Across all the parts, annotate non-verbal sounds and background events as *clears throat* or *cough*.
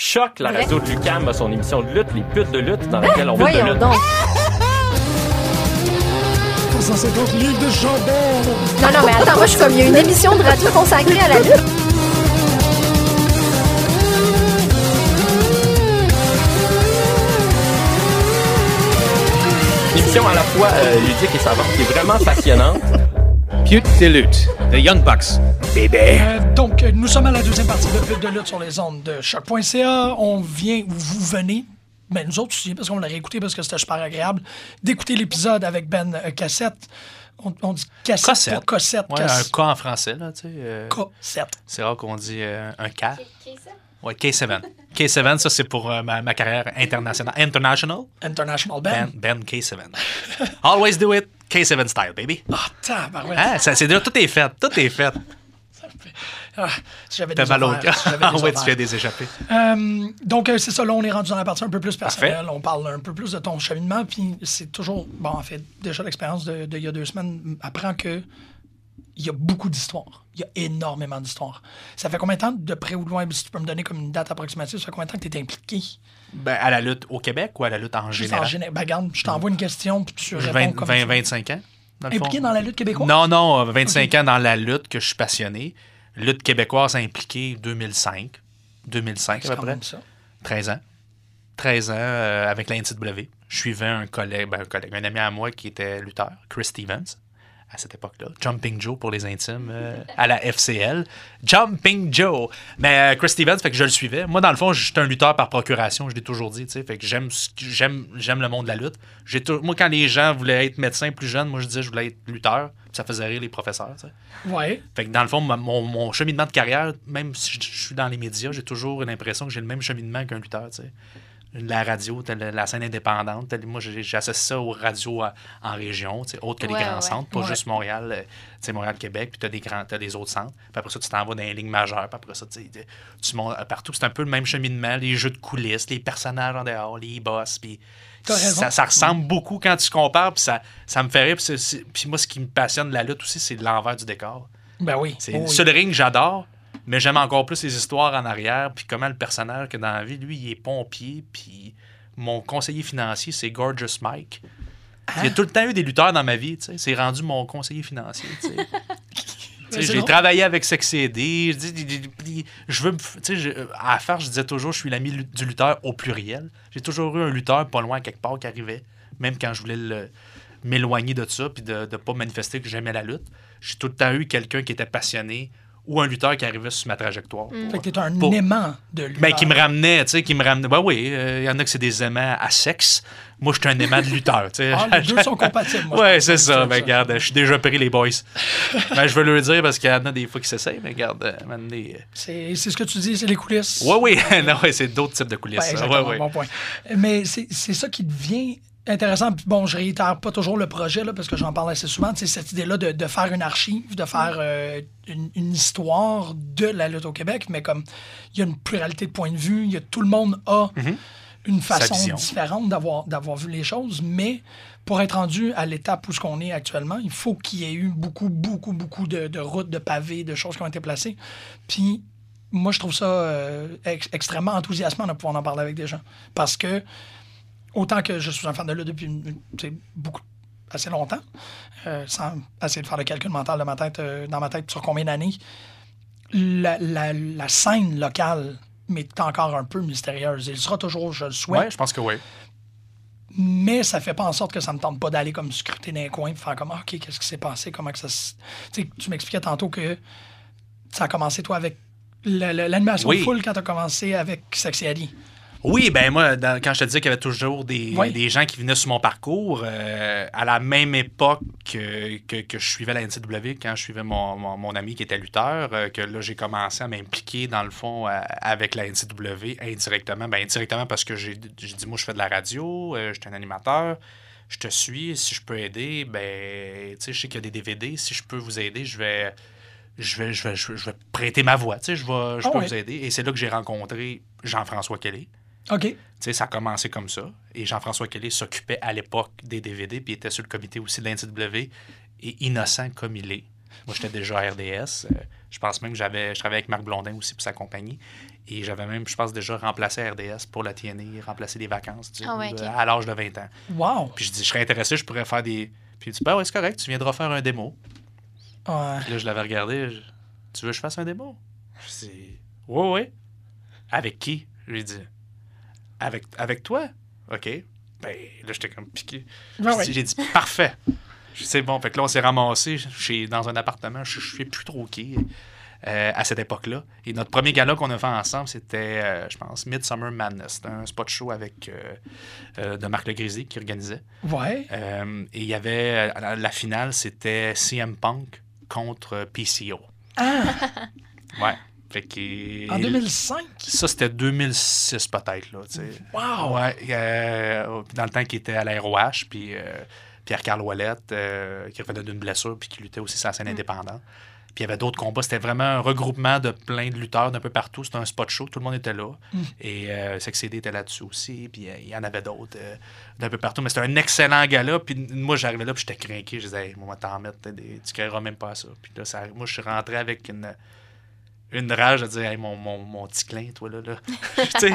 Choc, la radio de Lucam a son émission de lutte, les putes de lutte, dans laquelle on veut de lutte. donc. 150 livres de jambon. Non, non, mais attends, moi, je suis comme, il y a une émission de radio consacrée à la lutte. Une émission à la fois euh, ludique et savante qui est vraiment passionnante. Pute de lutte. The Young Bucks. Bébé. Euh, donc, euh, nous sommes à la deuxième partie de Pute de lutte sur les ondes de choc.ca. On vient, vous venez, mais nous autres aussi, parce qu'on l'a réécouté, parce que c'était super agréable, d'écouter l'épisode avec Ben euh, Cassette. On, on dit cassette, Cossette. pas Cossette? Ouais, un K en français, là, tu sais. euh, Cossette. c'est rare qu'on dit euh, un K. Ouais, K7. K7, ça, c'est pour euh, ma, ma carrière internationale. International? International Ben, Ben. ben K7. Always do it. K7 style, baby. Ah, tabarouette. Hein? Ça, c'est déjà, tout est fait. Tout est fait. Ah, si j'avais des mal au cœur. *laughs* Ah ouais, tu fais des échappées. Euh, donc, euh, c'est ça, là, on est rendu dans la partie un peu plus personnelle. Parfait. On parle un peu plus de ton cheminement, puis c'est toujours... Bon, en fait, déjà, l'expérience de, de y a deux semaines apprend que il y a beaucoup d'histoires. Il y a énormément d'histoires. Ça fait combien de temps, de près ou de loin, si tu peux me donner comme une date approximative, ça fait combien de temps que tu es impliqué? Ben, à la lutte au Québec ou à la lutte en Juste général? en général? Ben, regarde, je t'envoie une question, puis tu réponds 20, comme 20, tu veux. 25 ans. dans Impliqué dans la lutte québécoise? Non, non, euh, 25 ans dans la lutte que je suis passionné. Lutte québécoise impliquée 2005. 2005 à peu près. ça. 13 ans. 13 ans euh, avec la NCW. Je suivais un collègue, ben, un collègue, un ami à moi qui était lutteur, Chris Stevens, à cette époque-là. Jumping Joe pour les intimes euh, à la FCL. Jumping Joe. Mais euh, Chris Stevens, fait que je le suivais. Moi, dans le fond, j'étais un lutteur par procuration, je l'ai toujours dit, tu sais. Fait que j'aime, j'aime, j'aime le monde de la lutte. J'ai moi, quand les gens voulaient être médecins plus jeunes, moi, je disais je voulais être lutteur. Ça faisait rire les professeurs, tu sais. Ouais. Fait que dans le fond, mon, mon cheminement de carrière, même si je, je suis dans les médias, j'ai toujours l'impression que j'ai le même cheminement qu'un lutteur, tu sais. La radio, la scène indépendante, moi j'associe ça aux radios à- en région, tu autres que les grands ouais. centres, pas Ouais. juste Montréal, euh, tu Montréal-Québec, puis t'as des grands, des autres centres. Puis après ça, tu t'en vas dans les lignes majeures, puis après ça, tu tu montes partout. C'est un peu le même cheminement, les jeux de coulisses, les personnages en dehors, les boss, puis ça, ça ressemble beaucoup quand tu compares, puis ça, ça me fait rire. Puis, moi, ce qui me passionne de la lutte aussi, c'est l'envers du décor. Ben oui. C'est Oh oui. sur le ring, j'adore, mais j'aime encore plus les histoires en arrière, puis comment le personnage que dans la vie, lui, il est pompier, puis mon conseiller financier, c'est Gorgeous Mike. Y a tout le temps eu des lutteurs dans ma vie, tu sais. C'est rendu mon conseiller financier, tu sais. *laughs* J'ai travaillé avec. Je, dis, je veux tu sais, je- à la faire, je disais toujours, je suis l'ami du lutteur au pluriel. J'ai toujours eu un lutteur pas loin quelque part qui arrivait, même quand je voulais m'éloigner de ça puis de ne pas manifester que j'aimais la lutte. J'ai tout le temps eu quelqu'un qui était passionné ou un lutteur qui arrivait sur ma trajectoire. Fait que t'es un Pour- aimant de lui. Ben, qui me ramenait, tu sais, qui me ramenait. Ben oui, il y en a que c'est des aimants à sexe. Moi, je suis un aimant de lutteur, tu sais. Ah, les deux *laughs* sont compatibles. moi, Ouais, c'est ça. ça. Ben, regarde, je suis déjà pris, les boys. *laughs* ben, je veux le dire parce qu'il y en a des fois qui s'essayent, mais regarde, euh, des- C'est c'est ce que tu dis, c'est les coulisses. Ouais, oui, *laughs* non, ouais, c'est d'autres types de coulisses. Ben, Ouais, ouais. bon point. Mais c'est c'est ça qui devient intéressant. Puis bon, je réitère pas toujours le projet, là, parce que j'en parle assez souvent. C'est cette idée-là de, de faire une archive, de faire euh, une, une histoire de la lutte au Québec, mais comme il y a une pluralité de points de vue, il y a, tout le monde a une façon différente d'avoir d'avoir vu les choses, mais pour être rendu à l'étape où ce qu'on est actuellement, il faut qu'il y ait eu beaucoup, beaucoup, beaucoup de, de routes, de pavés, de choses qui ont été placées. Puis moi, je trouve ça euh, ex- extrêmement enthousiasmant de pouvoir en parler avec des gens. Parce que, autant que je suis un fan de lutte depuis tu sais, beaucoup, assez longtemps, euh, sans essayer de faire le calcul mental de ma tête, euh, dans ma tête sur combien d'années, la, la- la scène locale m'est encore un peu mystérieuse. Il sera toujours, je le souhaite, Ouais, je pense que oui. mais ça fait pas en sorte que ça me tente pas d'aller comme scruter dans les coins et faire comme Ah, OK, qu'est-ce qui s'est passé, comment que ça se... Tu m'expliquais tantôt que ça a commencé toi avec la- la- l'animation Oui. foule quand tu as commencé avec Sexy Ali. Oui, ben moi, dans- quand je te disais qu'il y avait toujours des, Oui. des gens qui venaient sur mon parcours, euh, à la même époque que, que, que je suivais la NCW, quand je suivais mon, mon, mon ami qui était lutteur, euh, que là, j'ai commencé à m'impliquer, dans le fond, avec la NCW indirectement. Ben, indirectement parce que j'ai j'ai dit, moi, je fais de la radio, euh, je suis un animateur, je te suis, si je peux aider, ben, tu sais, je sais qu'il y a des DVD, si je peux vous aider, je vais... Je vais, je, vais, je prêter ma voix, tu sais, je, vais, je Ah peux vous aider. Et c'est là que j'ai rencontré Jean-François Kelly. OK. Tu sais, ça a commencé comme ça. Et Jean-François Kelly s'occupait à l'époque des DVD, puis il était sur le comité aussi de l'NCW. Et innocent comme il est, Moi, j'étais déjà à RDS. Euh, je pense même que j'avais, je travaillais avec Marc Blondin aussi pour sa compagnie. Et j'avais même, je pense, déjà remplacé RDS pour la TNA, remplacé des vacances tu sais, Ah à l'âge de 20 ans. Wow! Puis je dis, je serais intéressé, je pourrais faire des. Puis il dit, ben ouais, c'est correct, tu viendras faire un démo. Ouais. Puis là, je l'avais regardé. je- Tu veux que je fasse un démo? Je dis, ouais, ouais. Avec qui? Je lui ai dit, avec, avec toi? OK. Ben là, j'étais comme piqué. Ah J'ai ouais. dit- J'ai dit, parfait. C'est bon. Fait que là, on s'est ramassé dans un appartement. Je ne sais plus trop qui. euh, à cette époque-là. Et notre premier gala qu'on a fait ensemble, c'était, euh, je pense, Midsummer Madness. C'était un spot show avec euh, de Marc Legrisy qui organisait. Ouais. Et il y avait, la, finale, c'était CM Punk contre PCO. Ah, Ouais. Fait que, en 2005? Ça, c'était 2006 peut-être, là. Wow! Ouais, euh, dans le temps qu'il était à l'AROH, puis euh, Pierre-Carl Ouellette, euh, qui revenait d'une blessure, puis qui luttait aussi sur la scène indépendante. Puis il y avait d'autres combats. C'était vraiment un regroupement de plein de lutteurs d'un peu partout. C'était un spot show, tout le monde était là. Et euh, Sexy D était là-dessus aussi. Puis il y en avait d'autres d'un peu partout. Mais c'était un excellent gala. Puis moi, j'arrivais là, puis j'étais craqué. Je disais, hey, moi, t'en mettre, des... tu créeras même pas à ça. Puis là, ça- moi, je suis rentré avec une une rage de dire hey, mon, mon, mon petit clin, toi là. là. *laughs* Puis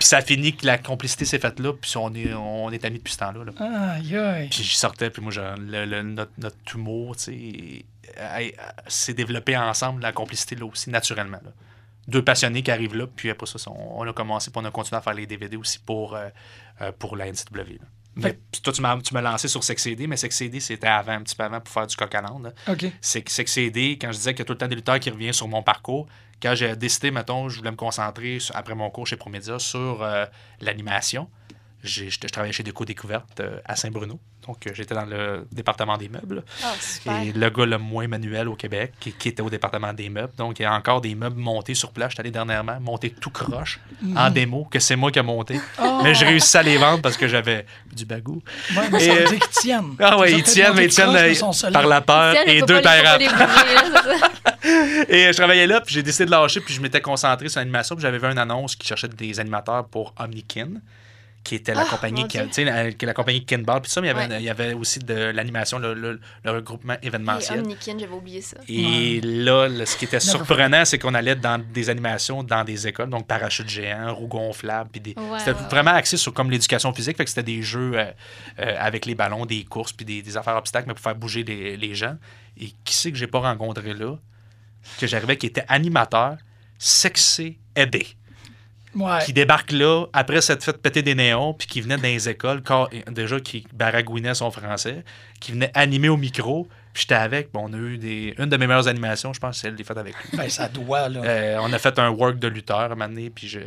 ça finit que la complicité s'est faite là, puis on est, on est amis depuis ce temps-là. là. Aïe, aïe. Puis je sortais, puis moi, genre, le, le- notre, notre humour, tu sais, euh, euh, s'est développé ensemble, la complicité là aussi, naturellement. là. Deux passionnés qui arrivent là, puis après ça, on, on a commencé, puis on a continué à faire les DVD aussi pour, euh, euh, pour la NCW. là. Mais puis toi, tu m'as tu m'as lancé sur SexCD, mais SexCD, c'était avant, un petit peu avant, pour faire du coq à l'âne, là OK. c'est aidé quand je disais qu'il y a tout le temps des lutteurs qui reviennent sur mon parcours. Quand j'ai décidé, mettons, je voulais me concentrer sur- après mon cours chez Promédia sur euh, l'animation. Je travaillais chez Déco Découverte euh, à Saint-Bruno. Donc, euh, j'étais dans le département des meubles. Ah. Et le gars le moins manuel au Québec, qui, qui était au département des meubles. Donc, il y a encore des meubles montés sur place. J'étais allé dernièrement, montés tout croche, en démo, que c'est moi qui ai monté. Oh! Mais j'ai réussi à les vendre parce que j'avais du bagou. Ouais, mais ça Et, veut euh, dire qu'ils tiennent. Ah ouais, Ils tiennent, mais ils tiennent euh, par la peur et deux ça. *laughs* Et je travaillais là, puis j'ai décidé de lâcher, puis je m'étais concentré sur l'animation, puis j'avais vu une annonce qui cherchait des animateurs pour Omnikin, qui était la Ah, compagnie qui, la, compagnie Kinball, puis ça, mais il y avait, Ouais. il y avait aussi de l'animation, le, le- le regroupement Et événementiel. Omnikin, j'avais oublié ça. Et là, le- ce qui était *laughs* surprenant, c'est qu'on allait dans des animations dans des écoles, donc parachute géant, roue gonflable, puis des... Ouais, c'était ouais, ouais. vraiment axé sur comme l'éducation physique, fait que c'était des jeux euh, euh, avec les ballons, des courses, puis des, des affaires obstacles, mais pour faire bouger les, les gens. Et qui c'est que j'ai pas rencontré là, que j'arrivais, qui était animateur, sexy, aidé Ouais. qui débarque là après s'être fait péter des néons, puis qui venait dans les écoles, déjà qui baragouinait son français, qui venait animer au micro. Puis j'étais avec, bon, on a eu des, une de mes meilleures animations, je pense, c'est celle des faite avec lui. Ben, ça doit, là. Euh, on a fait un work de lutteur à un moment donné, puis je-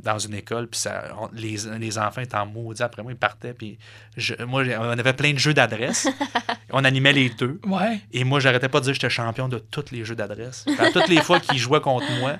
dans une école, puis ça, on- les, les enfants étaient en maudit après moi, ils partaient, puis je- moi, on avait plein de jeux d'adresse. *laughs* on animait les deux. Ouais. Et moi, j'arrêtais pas de dire que j'étais champion de tous les jeux d'adresse. Toutes les fois qu'ils jouaient contre moi,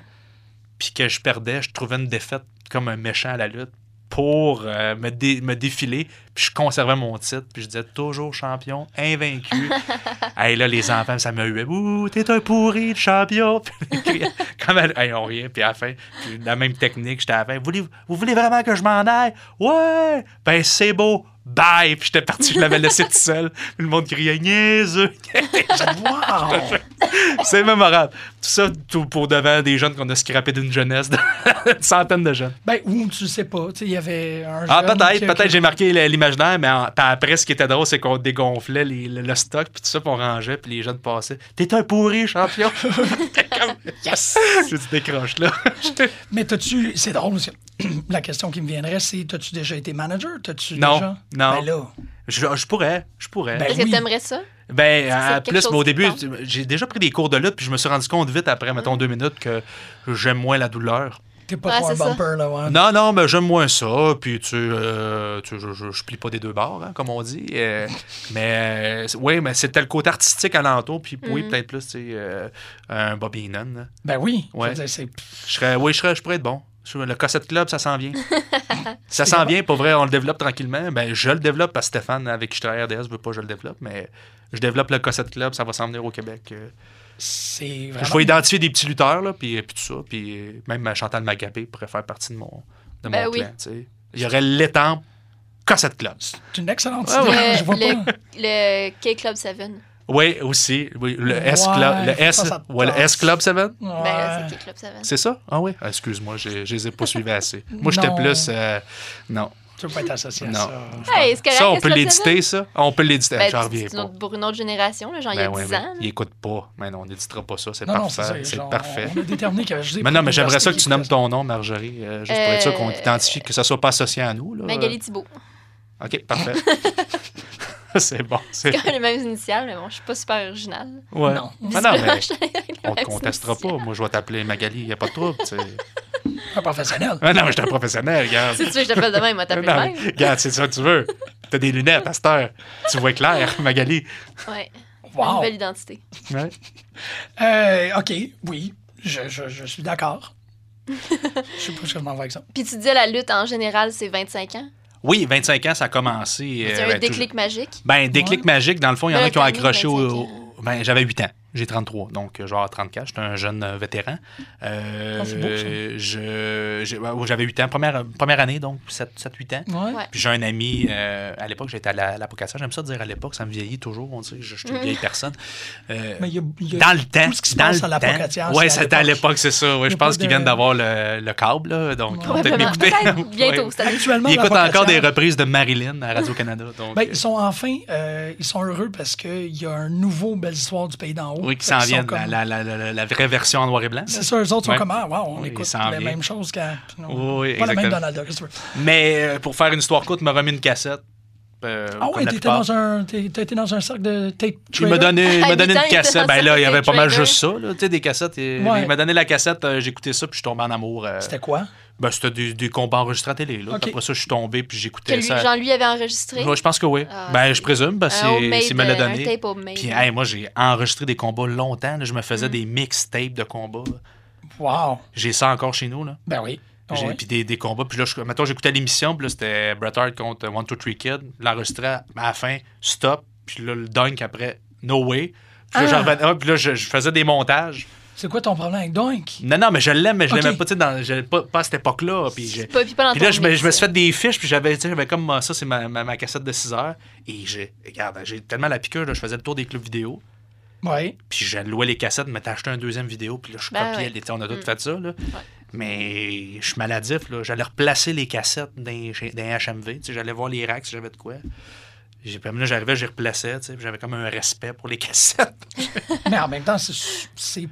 puis que je perdais, je trouvais une défaite comme un méchant à la lutte pour euh, me, dé- me défiler. Puis je conservais mon titre, puis je disais toujours champion, invaincu. *laughs* hey, là, les enfants, ça me huait. Ouh, t'es un pourri de champion. *laughs* Comme elle- hey, on riait, puis à la fin, puis la même technique, j'étais à la fin. Voulez, vous voulez vraiment que je m'en aille? Ouais! Ben, c'est beau. Bye! Puis j'étais parti, je l'avais laissé tout seul. Puis le monde criait niaiseux. *laughs* Wow! C'est mémorable. Tout ça tout pour devant des jeunes qu'on a scrappé d'une jeunesse, une centaine de jeunes. ben, ou tu sais pas. Tu sais, il y avait un. Ah, peut-être, peut-être j'ai marqué l- mais en- après, ce qui était drôle, c'est qu'on dégonflait les- le, le stock, puis tout ça, puis on rangeait, puis les jeunes passaient. T'es un pourri, champion! *laughs* *laughs* Yes! J'ai dit, décroche là. *laughs* Mais t'as-tu. C'est drôle, parce *clears throat* que la question qui me viendrait, c'est t'as-tu déjà été manager? T'as-tu Non, déjà? non. Ben là. je, je pourrais, je pourrais. Ben Est-ce oui. que t'aimerais ça? Ben, à quelque plus, mais au début, j'ai déjà pris des cours de lutte, puis je me suis rendu compte vite après, mettons, deux minutes, que j'aime moins la douleur. T'es pas Ouais, trop un ça. bumper, là, ouais. Non, non, mais j'aime moins ça. Puis, tu, euh, tu- je, je, je plie pas des deux bords, hein, comme on dit. Euh, *laughs* mais, euh, oui, mais c'était le côté artistique alentour. Puis, oui, Mhm. peut-être plus, tu sais, euh, un Bobby Heenan. là. Ben oui. Ouais. Je veux dire, c'est- Je serais, oui, je, serais, je pourrais être bon. Le Cossette Club, ça s'en vient. *laughs* ça s'en vient, pour vrai, on le développe tranquillement. Ben, je le développe parce que Stéphane, avec qui je travaille à RDS, veut pas que je le développe. Mais je développe le Cossette Club, ça va s'en venir au Québec. Euh. Je vais identifier des petits lutteurs, là, puis, puis tout ça. Puis euh, même Chantal Magapé pourrait faire partie de mon, de Ben mon oui. clan. tu sais. Il y aurait l'étampe Cossette Club. C'est une excellente Ouais, idée. Le, Je vois le, pas. le K-Club 7. Oui, aussi. Oui, le S Ouais, Club. Le S, ça, ça te ouais, le passe. S Club 7. Ben, Ouais. c'est qui Club 7? C'est ça? Ah oui? Ah, Excuse-moi, je je les ai pas suivis assez. *laughs* Moi, j'étais plus. euh, non. Tu veux pas être associé à Non. ça. Hey, Ça, on peut 7? l'éditer, ça? On peut l'éditer. Ben, J'en reviens pas. pour une autre génération, là, genre il y Ben a ouais, 10 mais ans. il écoute pas. Mais non, on n'éditera pas ça. C'est parfait. C'est parfait. On a déterminé qu'il y avait juste des Mais non, mais j'aimerais ça que tu nommes ton nom, Marjorie, euh, juste pour être sûr qu'on Euh, t'identifie, que ça soit pas associé à nous. Là. Magali Thibault. OK, parfait. *laughs* *laughs* c'est bon. C'est... Quand même les mêmes initiales, mais bon, je suis pas super originale. Ouais. Non. Ah non, mais on te contestera pas. Moi, je vais t'appeler Magali, il n'y a pas de trouble. tu sais. Un professionnel. Ah non, mais je suis un professionnel, regarde. Si tu veux, je t'appelle demain, il m'a tapé même. regarde, c'est ça que tu veux. T'as des lunettes à cette heure. Tu vois clair, Magali. Ouais. Wow. nouvelle identité. Ouais. Euh, OK, oui, je, je, je suis d'accord. *laughs* je sais pas ce que je m'en vais avec ça. Puis tu disais la lutte en général, c'est 25 ans? Oui, 25 ans, ça a commencé. C'est euh, un ben, déclic toujours- magique? Ben, déclic Ouais. magique, dans le fond, il y en Ben, a qui ont accroché au. 25 ans. au- Ben, j'avais 8 ans. J'ai 33, donc euh, avoir 34. J'étais un jeune euh, vétéran. Euh, Ah, j'avais 8 ans, première, première année, donc 7-8 ans. Ouais. Ouais. Puis j'ai un ami, euh, à l'époque, j'étais à la- à l'apocassin. J'aime ça dire à l'époque, ça me vieillit toujours. On dirait que je, je suis une vieille personne. Euh, Mais il y a, il y a dans le temps. tout ce qui se dans passe le à l'apocatière, temps. Ouais, c'est à c'était à l'époque. c'est ça. Ouais, je pense qu'ils viennent d'avoir le, le câble, là, donc *laughs* ils vont peut-être m'écouter. Bientôt. Actuellement, Ils écoutent encore des reprises de Marilyn à Radio-Canada. donc, Ben, euh, ils sont enfin, euh, ils sont heureux parce qu'il y a un nouveau Belle Histoire du Pays d'en haut. Oui, qui s'en comme- la, la, la, la, la vraie version en noir et blanc. C'est ça, eux autres sont comme, ah, wow, on Oui, écoute les viennent. mêmes choses qu'à. Oui, pas la même exactement. Donald Duck, qu'est-ce que tu veux. Mais euh, pour faire une histoire courte, il m'a remis une cassette. euh, Ah ouais, t'étais dans un, dans un cercle de tape Il m'a trader? donné, il m'a donné une cassette. Ben là, il y avait pas mal juste ça, là, tu sais, des cassettes. et- Ouais. Il m'a donné la cassette, euh, j'ai écouté ça, puis je suis tombé en amour. euh, C'était quoi? Ben, c'était des, des combats enregistrés à télé. Là. Après ça, je suis tombé, puis Que j'écoutais lui, ça. Jean-Louis avait enregistré? Ouais, je pense que oui. Ah, ben, je présume, homemade, c'est- l'a euh. Puis, hey, moi, j'ai enregistré des combats longtemps. là. Je me faisais Mm. des mixtapes de combats. Wow. J'ai ça encore chez nous. Là. Ben oui. J'ai- ouais. Puis des, des combats. Puis là, je, mettons, j'écoutais l'émission. Puis là, c'était Bret Hart contre One, Two, Three Kid. L'enregistrait à la fin, stop. Puis là, le dunk après, no way. Puis là, Ah. ah, puis là, je, je faisais des montages. C'est quoi ton problème avec Doink? Non, non, mais je l'aime, mais je Ok. l'aimais pas, tu sais, dans- je- pas, pas à cette époque-là. Puis j'ai- C'est pas, puis pas puis là, je je me suis fait des fiches, puis j'avais, tu sais, j'avais comme ah, ça, c'est ma, ma, ma cassette de 6 heures. Et j'ai, regarde, j'ai tellement la piqûre, là, je faisais le tour des clubs vidéo. Oui. Puis je louais les cassettes, mais t'as acheté un deuxième vidéo, puis là, je Ben copiais. ouais. on a tous Mm. fait ça, là. Mais je suis maladif, là. J'allais replacer les cassettes dans dans HMV. Tu sais, j'allais voir les racks si j'avais de quoi. J'ai, puis là, j'arrivais, j'y replaçais, tu sais, puis j'avais comme un respect pour les *laughs* cassettes. Mais en même temps, c'est. c'est-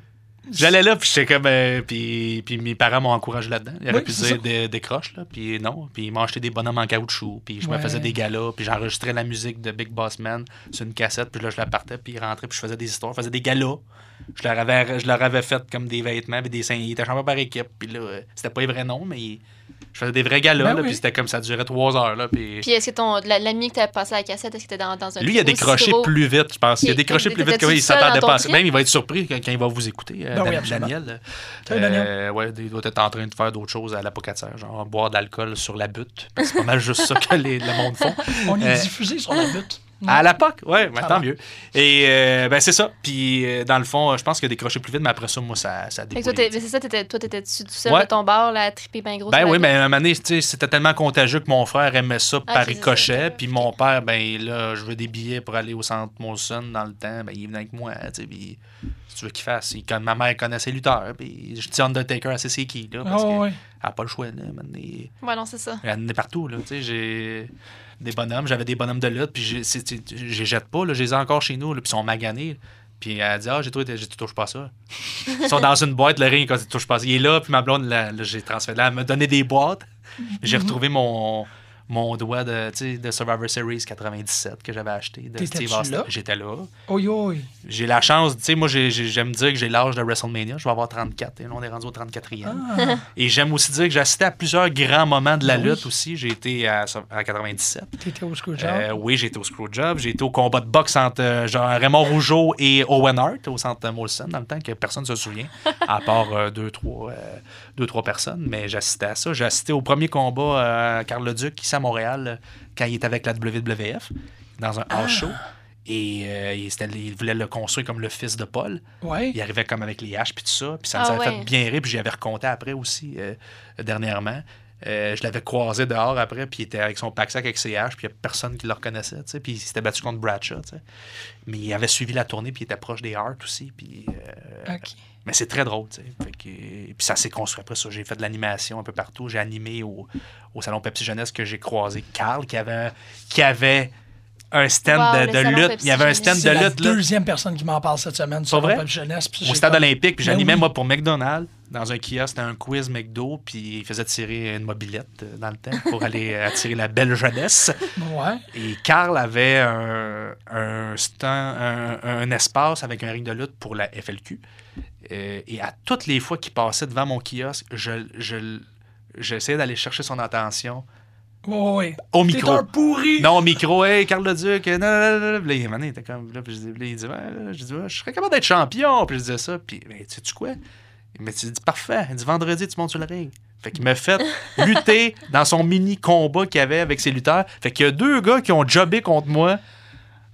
J'allais là, puis j'étais comme. euh, puis, puis mes parents m'ont encouragé là-dedans. Ils auraient Oui, pu dire des, décroche, là. Puis non. Puis ils m'ont acheté des bonhommes en caoutchouc. Puis je me faisais des galas. Puis j'enregistrais la musique de Big Boss Man sur une cassette. Puis là, je la partais. Puis ils rentraient. Puis je faisais des histoires. Je faisais des galas. Je leur avais, je leur avais fait comme des vêtements. Puis des seins. Ils étaient changés par équipe. Puis là, euh, c'était pas les vrais noms, mais je faisais des vrais galas. Ben là, oui. Puis c'était comme ça durait trois heures. Là, puis... Puis est-ce que ton la- l'ami que t'avais passé à la cassette, est-ce que t'étais dans, dans un Lui, il a décroché gros? plus vite, je pense. Il a décroché plus vite qu'il seul s'attendait pas. à-? Même, il va être surpris quand, quand il va vous écouter, euh, Ben oui, Dan-. Daniel. Euh, ouais, il doit être en train de faire d'autres choses à l'apocatière, genre boire de l'alcool sur la butte. C'est pas mal juste ça que les, le monde font. *laughs* On est Euh, diffusé sur la butte. À la POC, ouais, ben, tant mieux. Et euh, ben, c'est ça. Puis, euh, dans le fond, euh, je pense qu'il a décroché plus vite, mais après ça, moi, ça, ça a que toi, mais c'est ça, t'étais, toi, t'étais-tu tout seul Ouais. de ton bar, là, à triper bien gros Ben oui, mais à un moment donné, tu sais, c'était tellement contagieux que mon frère aimait ça Ah, par ricochet. ok. Puis mon père, ben là, je veux des billets pour aller au centre Molson dans le temps. Ben il venait avec moi, tu sais. Puis si tu veux qu'il fasse, il, quand ma mère connaissait Luther. Puis je dis Undertaker, sait c'est qui, là. Parce Ah qu'elle ouais. n'a pas le choix, là. Ouais, non, c'est ça. Elle en est partout, là. Tu sais, j'ai des bonhommes, j'avais des bonhommes de lutte, puis je les jette pas, là. Je les ai encore chez nous, là, puis ils sont maganés. Puis elle dit Ah, j'ai trouvé, j'ai tu touches pas ça. Ils sont dans une boîte, le ring, quand tu touches pas ça. Il est là, puis ma blonde, là, là, j'ai transféré là, elle m'a donné des boîtes. J'ai retrouvé mon, mon doigt de, de Survivor Series 97 que j'avais acheté de Steve Austin. J'étais là. Oi, oi. J'ai la chance, tu sais, moi, j'ai- j'ai- j'aime dire que j'ai l'âge de WrestleMania. Je vais avoir 34. Et là, on est rendu au 34e. Ah, Et j'aime aussi dire que j'ai assisté à plusieurs grands moments de la oui. lutte aussi. J'ai été à, à 97. t'étais au Screwjob? Euh, oui, j'ai été au Screwjob. J'ai été au combat de boxe entre euh, genre, Raymond Rougeau et Owen Hart au centre Molson dans le temps que personne ne se souvient, *laughs* à part euh, deux, trois, deux, trois personnes. Mais j'ai assisté à ça. J'ai assisté au premier combat à Carl Leduc ici à Montréal quand il était avec la WWF dans un house show. Et euh, il, voulait le construire comme le fils de Paul. ouais. Il arrivait comme avec les haches puis tout ça. Puis ça nous Ah avait ouais. fait bien rire. Puis j'y avais reconté après aussi, euh, dernièrement. Euh, je l'avais croisé dehors après, puis il était avec son pack-sac avec ses haches, puis il n'y a personne qui le reconnaissait, tu sais, puis il s'était battu contre Bradshaw, tu sais. Mais il avait suivi la tournée, puis il était proche des Hart aussi, puis... euh, mais c'est très drôle, tu sais. Puis ça s'est construit après ça. J'ai fait de l'animation un peu partout. J'ai animé au, au Salon Pepsi Jeunesse que j'ai croisé Carl, qui avait, qui avait un stand Wow, de, lutte. Il y avait un stand C'est de la lutte là, deuxième personne qui m'en parle cette semaine sur vrai? Jeunesse. puis au stade comme- olympique. Puis Ben j'animais, oui. moi, pour McDonald's, dans un kiosque. C'était un quiz McDo. Puis il faisait tirer une mobilette euh, dans le temps pour aller *laughs* attirer la belle jeunesse. Ouais. Et Carl avait un, un, stand- un, un espace avec un ring de lutte pour la FLQ. Euh, et à toutes les fois qu'il passait devant mon kiosque, je, je, j'essayais d'aller chercher son attention Ouais. au micro. un pourri. Non, au micro, hey, Carl Leduc, non, non, non, non. Puis là, il, était comme, là, puis je dis- là, il dit, ouais, je dis, ouais, je serais capable d'être champion. Puis je disais ça, puis, mais tu sais quoi? Mais tu dis, parfait. Il dit, vendredi, tu montes sur le ring. Fait qu'il m'a fait *laughs* lutter dans son mini combat qu'il avait avec ses lutteurs. Fait qu'il y a deux gars qui ont jobé contre moi.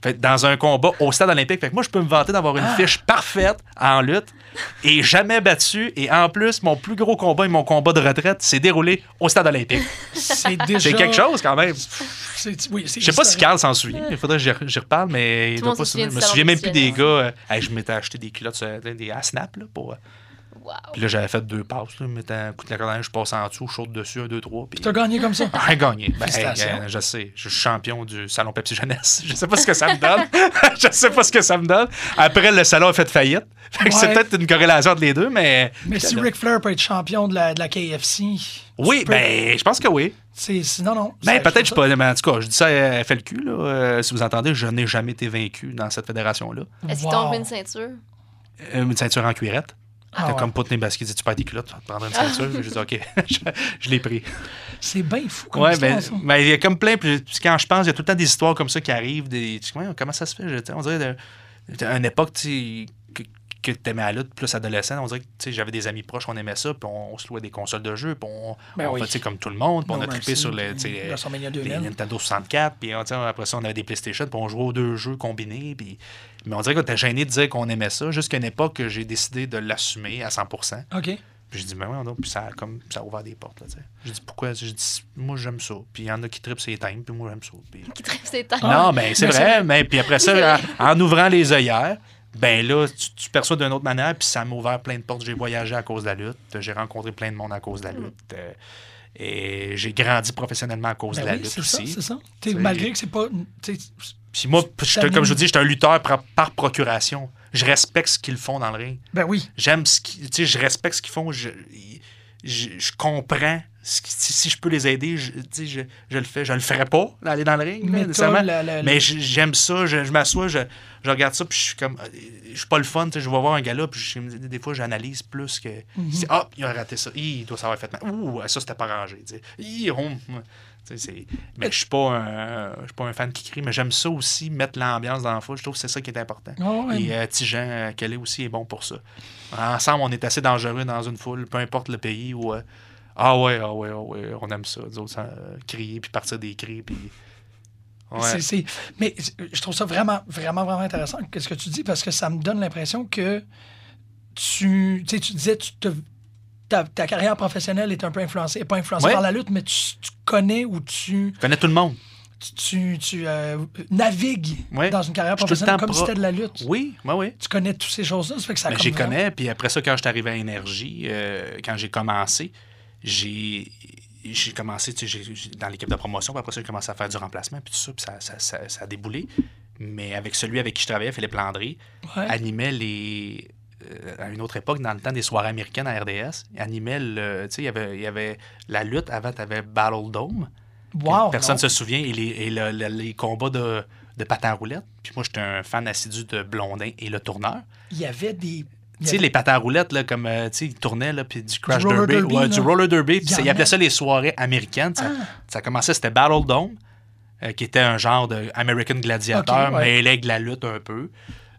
Fait, dans un combat au stade olympique. Fait que moi, je peux me vanter d'avoir une fiche parfaite en lutte et jamais battu. Et en plus, mon plus gros combat et mon combat de retraite s'est déroulé au stade olympique. C'est déjà. Quelque chose quand même. Oui, Je sais pas si. Carl s'en souvient. Il faudrait que j'y- reparle, mais Tout doit pas se souvenir. Je me souviens même plus des gars. euh, hey, je m'étais acheté des culottes euh, des à Snap là, pour. euh, Wow. Puis là, j'avais fait deux passes. Là, mettant un coup de la cordonnée, je passe en dessous, je saute dessus, un, deux, trois. Puis. T'as gagné comme ça? *laughs* J'ai gagné. Ben, hey, euh, je sais. Je suis champion du salon Pepsi Jeunesse. *laughs* Je sais pas ce que ça me donne. *laughs* je sais pas ce que ça me donne. Après, le salon a fait faillite. Fait que C'est peut-être une corrélation entre les deux, mais. Mais si Ric Flair peut être champion de la, de la KFC. Oui, peux- ben, je pense que oui. C'est, non, non. Ben, peut-être, je pas. Mais en tout cas, je dis ça à FLQ, là. euh, si vous entendez, je n'ai jamais été vaincu dans cette fédération-là. Est-ce qu'il Wow. offert une ceinture? Euh, Une ceinture en cuirette. Ah T'as ouais. comme Putney Basket dit Tu perds tes culottes, tu vas te prendre une ceinture. J'ai dit OK, *laughs* je, je l'ai pris. C'est bien fou comme Ouais, histoire, ben, ça. ben, il y a comme plein. Puis quand je pense, il y a tout le temps des histoires comme ça qui arrivent. Des, tu comment- ça se fait? Je- On dirait de, une époque tu que, que tu aimais la lutte plus adolescent. On dirait que tu sais, j'avais des amis proches, on aimait ça. Puis on, on se louait des consoles de jeux. Puis on, Ben on oui. fait, tu sais, comme tout le monde. Puis on a trippé Mercy, sur les 2000. Nintendo 64. Puis après ça, on avait des PlayStation. Puis on jouait aux deux jeux combinés. Puis, mais on dirait qu'on était gêné de dire qu'on aimait ça. Jusqu'à une époque que j'ai décidé de l'assumer à 100 OK. puis j'ai dit, ben ouais, donc, puis ça, a comme, ça a ouvert des portes. J'ai dit, pourquoi? J'ai dit, moi, j'aime ça. Puis il y en a qui trippent ses thèmes, puis moi, j'aime ça. Puis- Qui tripe ses temps. Non, mais c'est mais vrai. Mais puis après ça, en, en ouvrant les œillères, ben là, tu, tu perçois d'une autre manière, puis ça m'a ouvert plein de portes. J'ai voyagé à cause de la lutte. J'ai rencontré plein de monde à cause de la lutte. euh, et j'ai grandi professionnellement à cause Ben de la oui, lutte c'est ça, aussi. c'est ça. C'est- malgré que c'est pas. Puis moi, t'animes. comme je vous dis, j'étais un lutteur par, par procuration. Je respecte ce qu'ils font dans le ring. Ben oui. J'aime ce qu'ils. Tu sais, je respecte ce qu'ils font. Je, je, je comprends. Si, si je peux les aider, je, le fais. Je le ferais pas, d'aller dans le ring, Mais là, nécessairement. la- la- Mais j'aime ça. Je, je m'assois, je, regarde ça, puis je suis comme. euh, Je suis pas le fun. Je vais voir un gars là, puis je- des fois, j'analyse plus que. Ah, il a raté ça. Hi, il doit savoir fait mal. Ouh, ça, c'était pas rangé. Hi, hum, hum. Mais je suis pas un, je suis pas un fan qui crie, mais j'aime ça aussi, mettre l'ambiance dans la foule. Je trouve que c'est ça qui est important. Ouais. Et euh, Tijan euh, Kelly aussi est bon pour ça. Ensemble, on est assez dangereux dans une foule, peu importe le pays où. euh, ah ouais, ah ouais, ah ouais, on aime ça. Nous autres, euh, crier, puis partir des cris, puis. *laughs* Ouais. Mais je trouve ça vraiment, vraiment, vraiment intéressant, ce que tu dis, parce que ça me donne l'impression que tu, tu sais, tu disais, tu te- ta, ta carrière professionnelle est un peu influencée, pas influencée Ouais. par la lutte, mais tu, tu connais ou tu, Je connais tout le monde. tu, tu, tu, euh, navigues Ouais. dans une carrière professionnelle comme si c'était de la lutte. Oui, oui, oui. Tu connais toutes ces choses-là, ça fait que ça j'y connais, puis après ça, quand je suis arrivé à Énergie, euh, quand j'ai commencé, j'ai j'ai commencé tu sais, dans l'équipe de promotion, puis après ça, j'ai commencé à faire du remplacement, puis tout ça, puis ça, ça, ça- ça a déboulé. Mais avec celui avec qui je travaillais, Philippe Landry, Ouais. animait les. euh, à une autre époque, dans le temps des soirées américaines à RDS, animait le. Tu sais, il y avait, il y avait la lutte. Avant, tu avais Battle Dome. Wow, Personne ne se souvient. Et les, et le- le- les combats de, de patins à roulettes. Puis moi, j'étais un fan assidu de Blondin et le tourneur. Il y avait des. Tu sais, avait- les patins à roulettes, là, comme, euh, tu sais, ils tournaient, là, puis du crash derby. derby, ouais, du roller derby. Puis ils appelaient ça les soirées américaines. Ça, Ah. ça commençait, c'était Battle Dome, euh, qui était un genre de American Gladiator, Ok, ouais. mêlé de la lutte un peu.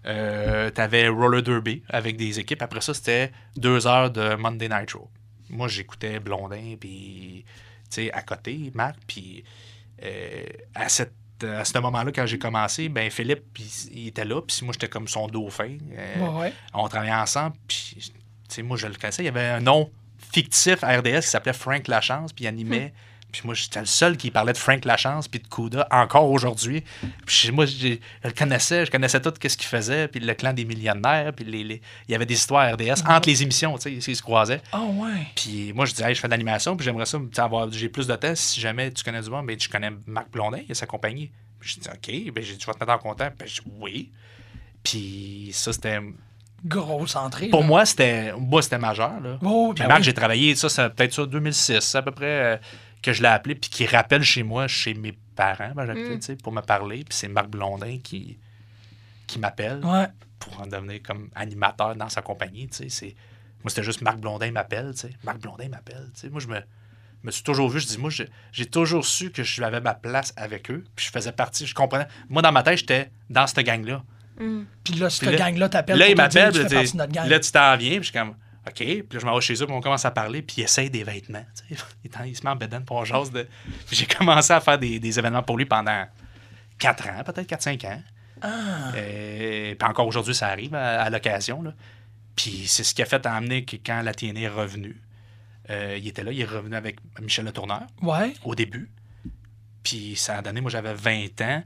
Euh, T'avais roller derby avec des équipes. Après ça, c'était deux heures de Monday Night Raw. Moi, j'écoutais Blondin, puis, tu sais, à côté, Marc, puis euh, à cette à ce moment-là, quand j'ai commencé, ben Philippe, puis il était là, puis moi, j'étais comme son dauphin. Euh, Ouais, on travaillait ensemble, puis moi, je le connaissais. Il y avait un nom fictif à RDS qui s'appelait Frank Lachance, puis il animait. Puis moi, j'étais le seul qui parlait de Frank Lachance puis de Kuda encore aujourd'hui. Puis moi, je le connaissais, je connaissais tout ce qu'il faisait, puis le clan des millionnaires, puis les, les- il y avait des histoires RDS entre les émissions, tu sais, ils se croisaient. Ah ouais. Puis moi, je disais, Hey, je fais de l'animation, puis j'aimerais ça, avoir, j'ai plus de temps. Si jamais tu connais du monde, ben, tu connais Marc Blondin et sa compagnie. Puis je dis, OK, ben, tu vas te mettre en contact. Ben, je dis, oui. Puis ça, c'était. Grosse entrée. Pour là. moi, c'était moi, c'était majeur. Là. Oh, Puis ben Marc, oui. j'ai travaillé, ça, c'est peut-être ça, 2006, c'est à peu près euh, que je l'ai appelé, puis qui rappelle chez moi, chez mes parents, ben, Mm. tu sais, pour me parler. Puis c'est Marc Blondin qui, qui m'appelle Ouais. pour en devenir comme animateur dans sa compagnie. tu sais, c'est- Moi, c'était juste Marc Blondin m'appelle. tu sais. Marc Blondin m'appelle. tu sais. Moi, je me, me suis toujours vu. Je dis, moi, j'ai toujours su que je avais ma place avec eux. Puis je faisais partie. Je comprenais. Moi, dans ma tête, j'étais dans cette gang-là. Puis là, cette gang-là t'appelle. Là, pour il te dire, m'appelle. Tu puis fais là, partie de notre gang. Là, tu t'en viens. Puis je suis comme, OK. Puis là, je m'en vais chez eux. Puis on commence à parler. Puis il essaye des vêtements. *laughs* Il, se met en bedaine pour on jase de. *laughs* J'ai commencé à faire des, des événements pour lui pendant 4 ans, peut-être 4-5 ans. Ah. Euh, puis encore aujourd'hui, ça arrive à, à l'occasion. Puis c'est ce qui a fait amener que quand la TNA est revenue, euh, il était là, il est revenu avec Michel Le Tourneur Ouais. au début. Puis ça a donné, moi j'avais 20 ans,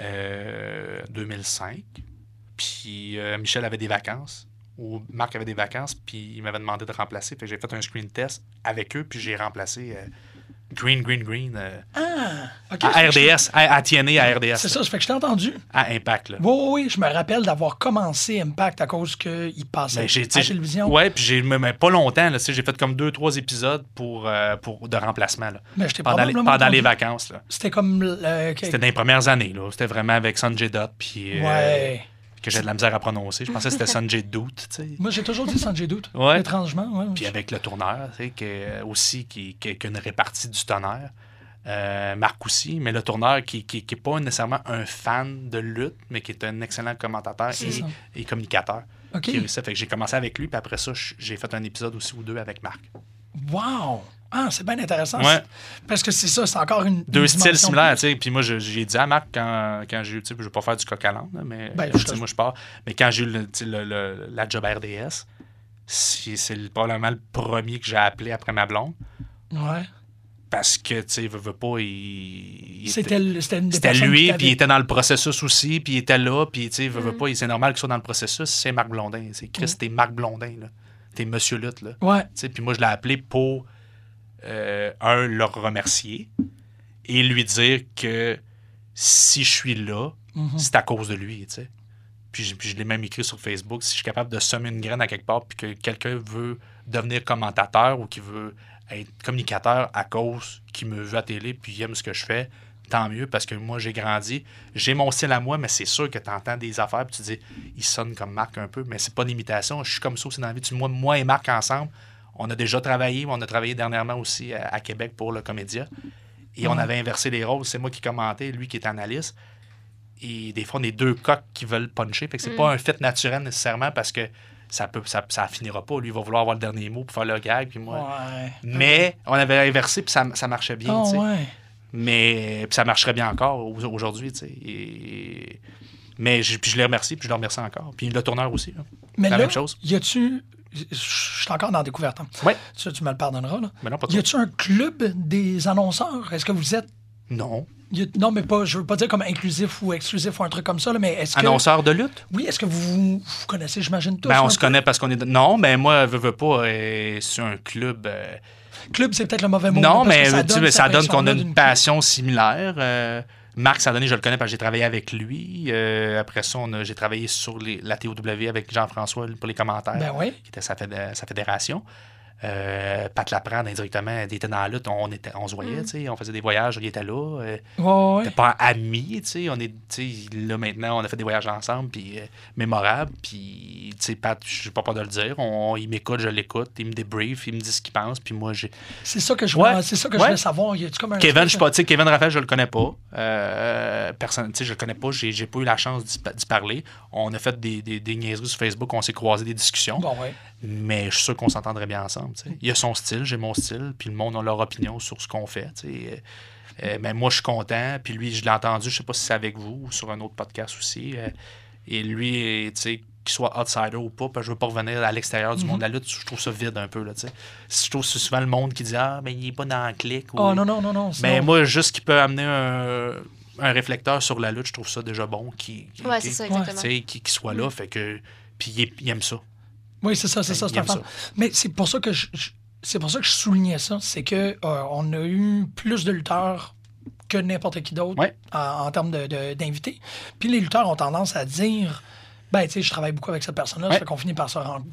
euh, 2005. Puis euh, Michel avait des vacances, ou Marc avait des vacances, puis il m'avait demandé de remplacer. Fait que j'ai fait un screen test avec eux, puis j'ai remplacé euh, Green, Green, Green euh, Ah. À je- RDS, à, à TNA, à RDS. C'est ça, ça fait que je t'ai entendu. À Impact. Là. Oui, oui, oui, je me rappelle d'avoir commencé Impact à cause qu'il passait Ben, à télévision. Ouais, puis j'ai pas longtemps. J'ai fait comme deux, trois épisodes pour, euh, pour, de remplacement. Là, t'ai pendant les, pendant les vacances. Là. C'était comme. C'était dans les premières années. Là. C'était vraiment avec Sanjay Dutt, puis Ouais. Que j'ai de la misère à prononcer. Je pensais que c'était Sanjay sais. Moi, j'ai toujours dit Sanjay. *laughs* Ouais. Étrangement, ouais. Puis avec le tourneur, tu sais, que, aussi, qui, qui, qui a une répartie du tonnerre. Euh, Marc aussi, mais le tourneur qui n'est qui, qui est pas nécessairement un fan de lutte, mais qui est un excellent commentateur et, communicateur. OK. Qui réussit. Fait que j'ai commencé avec lui, puis après ça, j'ai fait un épisode aussi ou deux avec Marc. Wow! Ah, c'est bien intéressant. Ouais. Parce que c'est ça, c'est encore une. Deux une styles similaires, tu sais. Puis moi, j'ai dit à Marc quand, quand j'ai eu, tu sais, je veux pas faire du coq à mais Ben, je moi, je pars. Mais quand j'ai eu le, le- le- la job RDS, c'est c'est le- probablement le premier que j'ai appelé après ma blonde. Ouais. Parce que, tu sais, veut, veut pas, il. il était- C'était lui, puis il était dans le processus aussi, puis il était là, puis tu sais, veut, veut pas, c'est normal qu'il soit dans le processus, c'est Marc Blondin. C'est Chris, t'es Marc Blondin, là. T'es Monsieur Lutte, là. Ouais. Tu sais, Puis moi, je l'ai appelé pour, euh, un, le remercier et lui dire que si je suis là, Mhm. c'est à cause de lui, tu sais. Puis je, puis je l'ai même écrit sur Facebook, si je suis capable de semer une graine à quelque part, puis que quelqu'un veut devenir commentateur ou qui veut être communicateur à cause qu'il me veut à télé, puis il aime ce que je fais, tant mieux, parce que moi, j'ai grandi. J'ai mon style à moi, mais c'est sûr que tu entends des affaires, puis tu dis, il sonne comme Marc un peu, mais c'est pas d'imitation. Je suis comme ça aussi dans la vie. Tu- moi, moi et Marc ensemble, on a déjà travaillé, on a travaillé dernièrement aussi à, à Québec pour le Comédia. Et on avait inversé les rôles. C'est moi qui commentais, lui qui est analyste. Et des fois, on est deux coqs qui veulent puncher. Fait que c'est pas un fait naturel nécessairement parce que ça peut ça, ça finira pas. Lui, il va vouloir avoir le dernier mot pour faire le gag. Puis moi. Ouais. Mais on avait inversé, puis ça, ça marchait bien. Ah, ouais. Mais puis ça marcherait bien encore au- aujourd'hui. Et- Mais je, puis je les remercie, puis je le remercie encore. Puis le tourneur aussi. là. Mais La là, même chose. y a-tu. Je je suis encore dans la découverte. hein. Ouais. Ça, tu me le pardonneras. Là. Mais non, pas Y a-tu un club des annonceurs? Est-ce que vous êtes. Non. a- Non, mais pas, je veux pas dire comme inclusif ou exclusif ou un truc comme ça, là, mais est-ce que. Annonceur de lutte? Oui, est-ce que vous vous connaissez, j'imagine, tous? Ben, on se peu? connaît parce qu'on est. Non, mais moi, veux, veux pas, euh, c'est un club. euh, Club, c'est peut-être le mauvais mot. Non, mais ça donne, ça donne qu'on a une passion similaire. Euh, Marc Sadonné, je le connais parce que j'ai travaillé avec lui. Euh, après ça, on a- j'ai travaillé sur les- la TOW avec Jean-François pour les commentaires, Ben oui. qui était sa fédération. Euh, Pat Laprade, indirectement, il était dans la lutte, on, était, on se voyait, sais, on faisait des voyages, il était là. Euh, Ouais, pas amis, on est, là maintenant, on a fait des voyages ensemble, puis euh, mémorables, puis, Pat, je sais pas peur de le dire, on, il m'écoute, je l'écoute, il me débrief, il me dit ce qu'il pense, puis moi, j'ai, C'est ça que je Ouais. c'est ça que je voulais savoir. Y comme un Kevin, je pas, Kevin Raphaël, je le connais pas. Euh, personne, je le connais pas. J'ai, j'ai pas eu la chance d'y, d'y parler. On a fait des, des, des niaiseries sur Facebook, on s'est croisé des discussions. Bon. Mais je suis sûr qu'on s'entendrait bien ensemble. tu sais. Il a son style, j'ai mon style, puis le monde a leur opinion sur ce qu'on fait. tu sais. Euh, mais moi, je suis content. Puis lui, je l'ai entendu, je sais pas si c'est avec vous ou sur un autre podcast aussi. euh, et lui, tu sais, qu'il soit outsider ou pas, je veux pas revenir à l'extérieur du Mhm. monde de la lutte, je trouve ça vide un peu, là, tu sais. Je trouve que c'est souvent le monde qui dit « Ah, mais il est pas dans le clic. ou- Oh non, non, non, non. Mais sinon- moi, juste qu'il peut amener un, un réflecteur sur la lutte, je trouve ça déjà bon. Qui, qui- Ouais, qui- c'est ça, Ouais. exactement. tu sais, qui, qui soit là, fait que. Puis il aime ça. Oui, c'est ça, c'est ça, un aime fan. ça. Mais c'est pour ça que je, je- c'est pour ça que je soulignais ça, c'est que euh, on a eu plus de lutteurs que n'importe qui d'autre Ouais. en, en termes de- de- d'invités. Puis les lutteurs ont tendance à dire ben, tu sais, je travaille beaucoup avec cette personne-là, ça Ouais. fait qu'on finit par se rendre.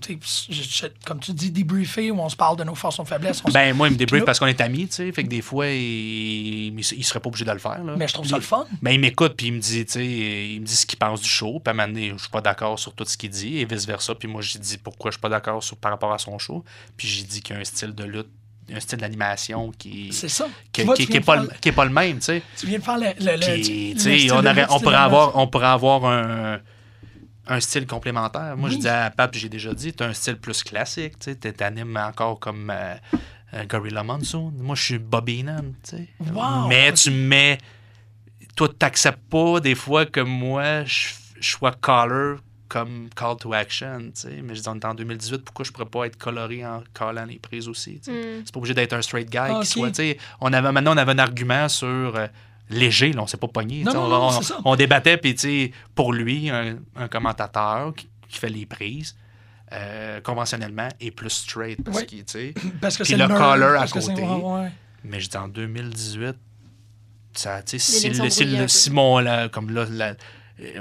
Comme tu dis, débriefer où on se parle de nos forces, nos faiblesses. Ben, moi, il me là- parce qu'on est amis, tu sais. Fait que des fois, il, il, serait pas obligé de le faire. Là. Mais je trouve ça le fun. Ben, il m'écoute, puis il me dit, tu sais, il me dit ce qu'il pense du show. Puis à un moment donné, je suis pas d'accord sur tout ce qu'il dit, et vice-versa. Puis moi, j'ai dit pourquoi je suis pas d'accord sur- par rapport à son show. Puis j'ai dit qu'il y a un style de lutte, un style d'animation qui, C'est ça. qui, Tu vois, qui- tu qui viens est pas, le- faire- qui est pas le même, tu sais. Tu viens de faire le. le- Puis, on, aurait- pourrait avoir, on pourrait avoir un, un style complémentaire. Moi, je dis à Pape, j'ai déjà dit, tu as un style plus classique. Tu t'animes encore comme euh, euh, Gorilla Monsoon. Moi, je suis Bobby sais. Wow, Mais tu mets... Toi, t'acceptes pas des fois que moi, je, je sois caller comme call to action, tu sais. Mais je dis, on est en 2018, pourquoi je pourrais pas être coloré en callant les prises aussi. Mm. C'est pas obligé d'être un straight guy Ah, qui ok. soit, tu sais. On avait, maintenant, on avait un argument sur euh, léger, là, on s'est pas pogné. Non, non, on, non, on- c'est ça. on débattait, puis, tu sais, pour lui, un, un commentateur qui, qui fait les prises, euh, conventionnellement, est plus straight, parce Oui. sais. *clears throat* Parce que Puis c'est le color à côté. ouais, ouais. Mais je dis en 2018, ça, si, le- si, le- si mon, la- comme là, la-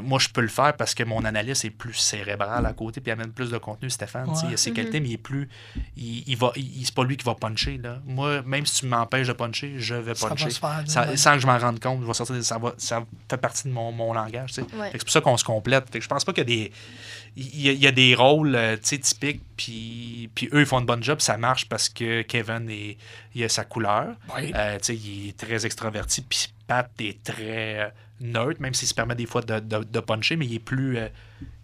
moi, je peux le faire parce que mon analyse est plus cérébrale à côté, puis amène plus de contenu, Stéphane. Ouais. Il a ses Mhm. qualités, mais il est plus. Il, il va, il- c'est pas lui qui va puncher. Là. Moi, même si tu m'empêches de puncher, je vais Ça va puncher. se faire, Ça- ouais. sans que je m'en rende compte, je vais sortir, ça, va, ça fait partie de mon, mon langage. Ouais. C'est pour ça qu'on se complète. Fait que je pense pas qu'il y a des. Il y a, il y a des rôles euh, typiques, puis, puis eux, ils font une bonne job. Ça marche parce que Kevin, est, il a sa couleur. Euh, il est très extraverti, puis Pat est très euh, neutre, même s'il se permet des fois de, de- de puncher, mais il est plus, euh,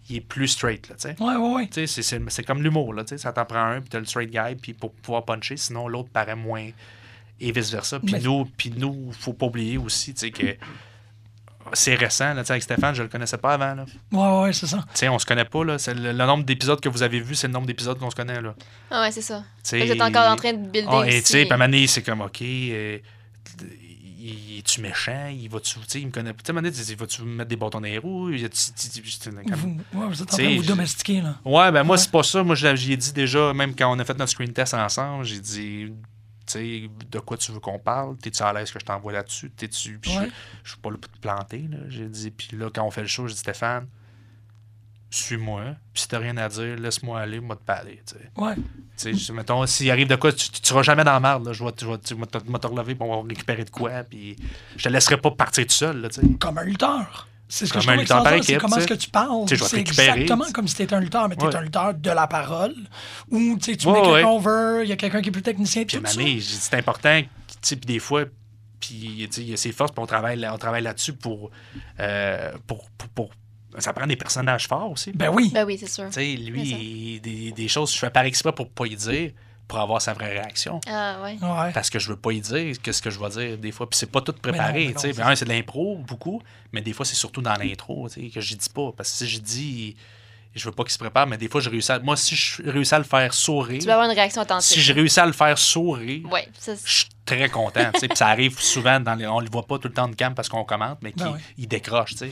il est plus straight. Là, tu sais. Ouais, ouais, ouais. Tu sais, c'est- c'est c'est comme l'humour. là, tu sais, Ça t'en prend un, puis t'as le straight guy, puis pour pouvoir puncher, sinon l'autre paraît moins. Et vice-versa. Puis Mais- nous, puis nous, faut pas oublier aussi tu sais, que c'est récent. Là, tu sais, avec Stéphane, je le connaissais pas avant. Là. Ouais, ouais, c'est ça. sais, on se connaît pas. Là. C'est le, le nombre d'épisodes que vous avez vu, c'est le nombre d'épisodes qu'on se connaît. Là. Ah ouais, c'est ça. Vous êtes encore en train de builder ah, et tu sais, c'est comme, OK, euh, il- es-tu méchant? Il va-tu, tu sais, il me connaît. Tu sais, il vas-tu me mettre des bâtons dans les roues? Il Vous, ouais, vous êtes en train de vous domestiquer, là. Ouais, ben moi, Ouais. c'est pas ça. Moi, j'y ai dit déjà, même quand on a fait notre screen test ensemble, j'ai dit, tu sais, de quoi tu veux qu'on parle? T'es-tu à l'aise que je t'envoie là-dessus? T'es-tu. Puis Ouais. je suis pas là pour te planter, là. J'ai dit, puis là, quand on fait le show, j'ai dit, Stéphane, suis-moi. Puis si t'as rien à dire, laisse-moi aller, moi te parler, tu sais. Ouais. Tu sais, je- mettons, s'il arrive de quoi, tu, tu, seras jamais dans la merde, là. Je vais, je te, relever pour on va récupérer de quoi, puis je te laisserai pas partir tout seul, là. Comme un lutteur. C'est ce que Comme je un trouve lutteur par c'est équipe, comment est-ce que tu parles. C'est exactement comme si tu étais un lutteur, mais tu es Ouais. un lutteur de la parole. Ou tu tu Ouais, mets quelqu'un over, il y a quelqu'un qui est plus technicien, Puis c'est important, puis des fois, puis il y a ses forces, puis on travaille, on travaille là-dessus pour, euh, pour, pour, pour- Ça prend des personnages forts aussi. Ben oui. Ben oui, c'est sûr. Tu sais, lui, il- des, des choses, je fais par exprès pour pas y dire, pour avoir sa vraie réaction. Ah ouais. Ouais. Parce que je veux pas y dire qu'est-ce que je vais dire des fois. Puis c'est pas tout préparé. tu sais. c'est Ben, un, c'est de l'impro, beaucoup, mais des fois, c'est surtout dans l'intro tu sais, que je dis pas. Parce que si je dis, je veux pas qu'il se prépare, mais des fois, je réussis à... Moi, si je réussis à le faire sourire, Tu vas avoir une réaction attentive. si je réussis à le faire sourire, Ouais, ça, c'est- je suis très content. Puis ça arrive souvent, dans les... on le voit pas tout le temps de cam parce qu'on commente, mais qu'il Ben ouais. il décroche. tu sais.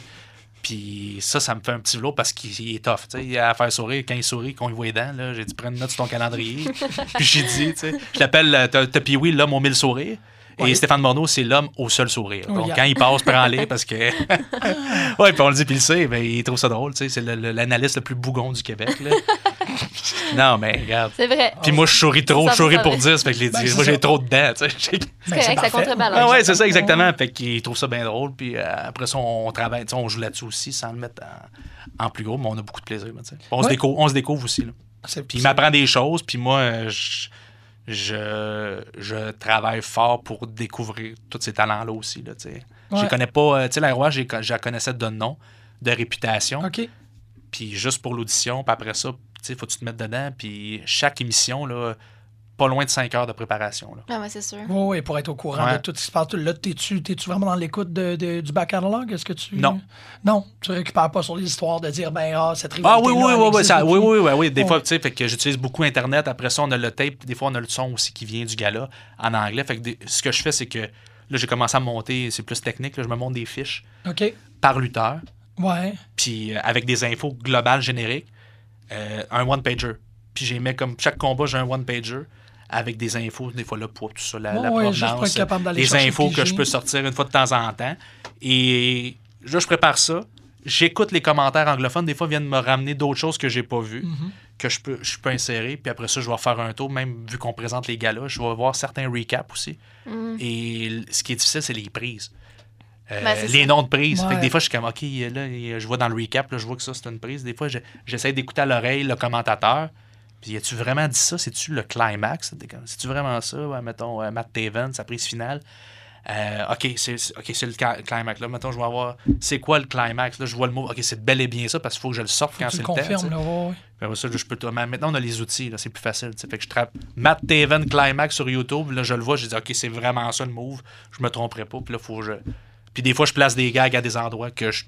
Puis ça, ça me fait un petit velours parce qu'il il est tough. tu sais. Il a à faire sourire. Quand il sourit, qu'on y voit les dents, j'ai dit prends une note sur ton calendrier. *laughs* Puis j'ai dit, tu sais, je l'appelle, euh, t'as Pee-Wee, l'homme aux mille sourires. Et. Stéphane Morneau, c'est l'homme au seul sourire. Oui, Donc, quand il passe, prends-les parce que. *laughs* ouais, puis on le dit, puis il le sait, mais il trouve ça drôle. tu sais, C'est le- le- l'analyste le, plus bougon du Québec. Là. *laughs* non, mais regarde. c'est vrai. Puis moi, je souris trop, je souris pour ça. 10. Fait que je l'ai Ben, moi, j'ai trop de dents. tu sais. C'est correct, ça contrebalance. Ah ouais, c'est ça, exactement. Fait qu'il trouve ça bien drôle. Puis euh, après ça, on travaille, tu sais, on joue là-dessus aussi sans le mettre en, en plus gros, mais on a beaucoup de plaisir. là, tu sais. On, se découvre, on se découvre aussi. Là. Puis il m'apprend des choses, puis moi, je, je, je travaille fort pour découvrir tous ces talents-là aussi. Là, tu sais. Je Ouais. les connais pas. euh, Tu sais, la roi, je la connaissais de nom, de réputation. OK. Puis juste pour l'audition, puis après ça, tu sais, faut que tu te mettes dedans. Puis chaque émission, là, pas loin de 5 heures de préparation. Là. Ah, ouais, c'est sûr. Oui, oui, pour être au courant Ouais. de tout ce qui se passe. Là, t'es-tu, t'es-tu vraiment dans l'écoute de, de- du back catalog? Est-ce que tu. Non. Non, tu récupères pas sur les histoires de dire, ben, ah, cette Ah rivalité. oui, oui, oui, oui, ça- oui, oui, oui, oui. Des Ouais. fois, tu sais, fait que j'utilise beaucoup Internet. Après ça, on a le tape. Des fois, on a le son aussi qui vient du gala en anglais. Fait que des- ce que je fais, c'est que là, j'ai commencé à monter, c'est plus technique. là, je me monte des fiches OK. par lutteur, Ouais. puis euh, avec des infos globales génériques, euh, un one-pager. Puis j'ai mis comme chaque combat, j'ai un one-pager avec des infos, des fois le poids, tout ça, la, Ouais, la ouais, pour provenance, les infos que je peux sortir une fois de temps en temps. Et là, je prépare ça. J'écoute les commentaires anglophones. Des fois, ils viennent me ramener d'autres choses que j'ai pas vues, Mhm. que je peux, je peux insérer. Puis après ça, je vais faire un tour. Même vu qu'on présente les galas, je vais voir certains recaps aussi. Mm. Et ce qui est difficile, c'est les prises. Euh, Ben, les ça. noms de prises. Fait que Ouais. des fois, je suis comme, OK, là, je vois dans le recap, là, je vois que ça, c'est une prise. Des fois, je- j'essaie d'écouter à l'oreille le commentateur. Puis, as-tu vraiment dit ça? C'est-tu le climax? C'est-tu vraiment ça? Ouais, mettons, euh, Matt Taven, sa prise finale. Euh, OK, c'est c'est- ok, c'est le climax. Là, mettons, je vais avoir. C'est quoi le climax? Là, je vois le mot. OK, c'est bel et bien ça parce qu'il faut que je le sorte quand c'est le le temps. là, ouais, ouais. Ça, je peux Maintenant, on a les outils, là, c'est plus facile. Fait que je trappe Matt Taven Climax sur YouTube. Là, je le vois, je dis, OK, c'est vraiment ça le move. Je me tromperai pas. Puis là, faut que je. Puis des fois, je place des gags à des endroits que je-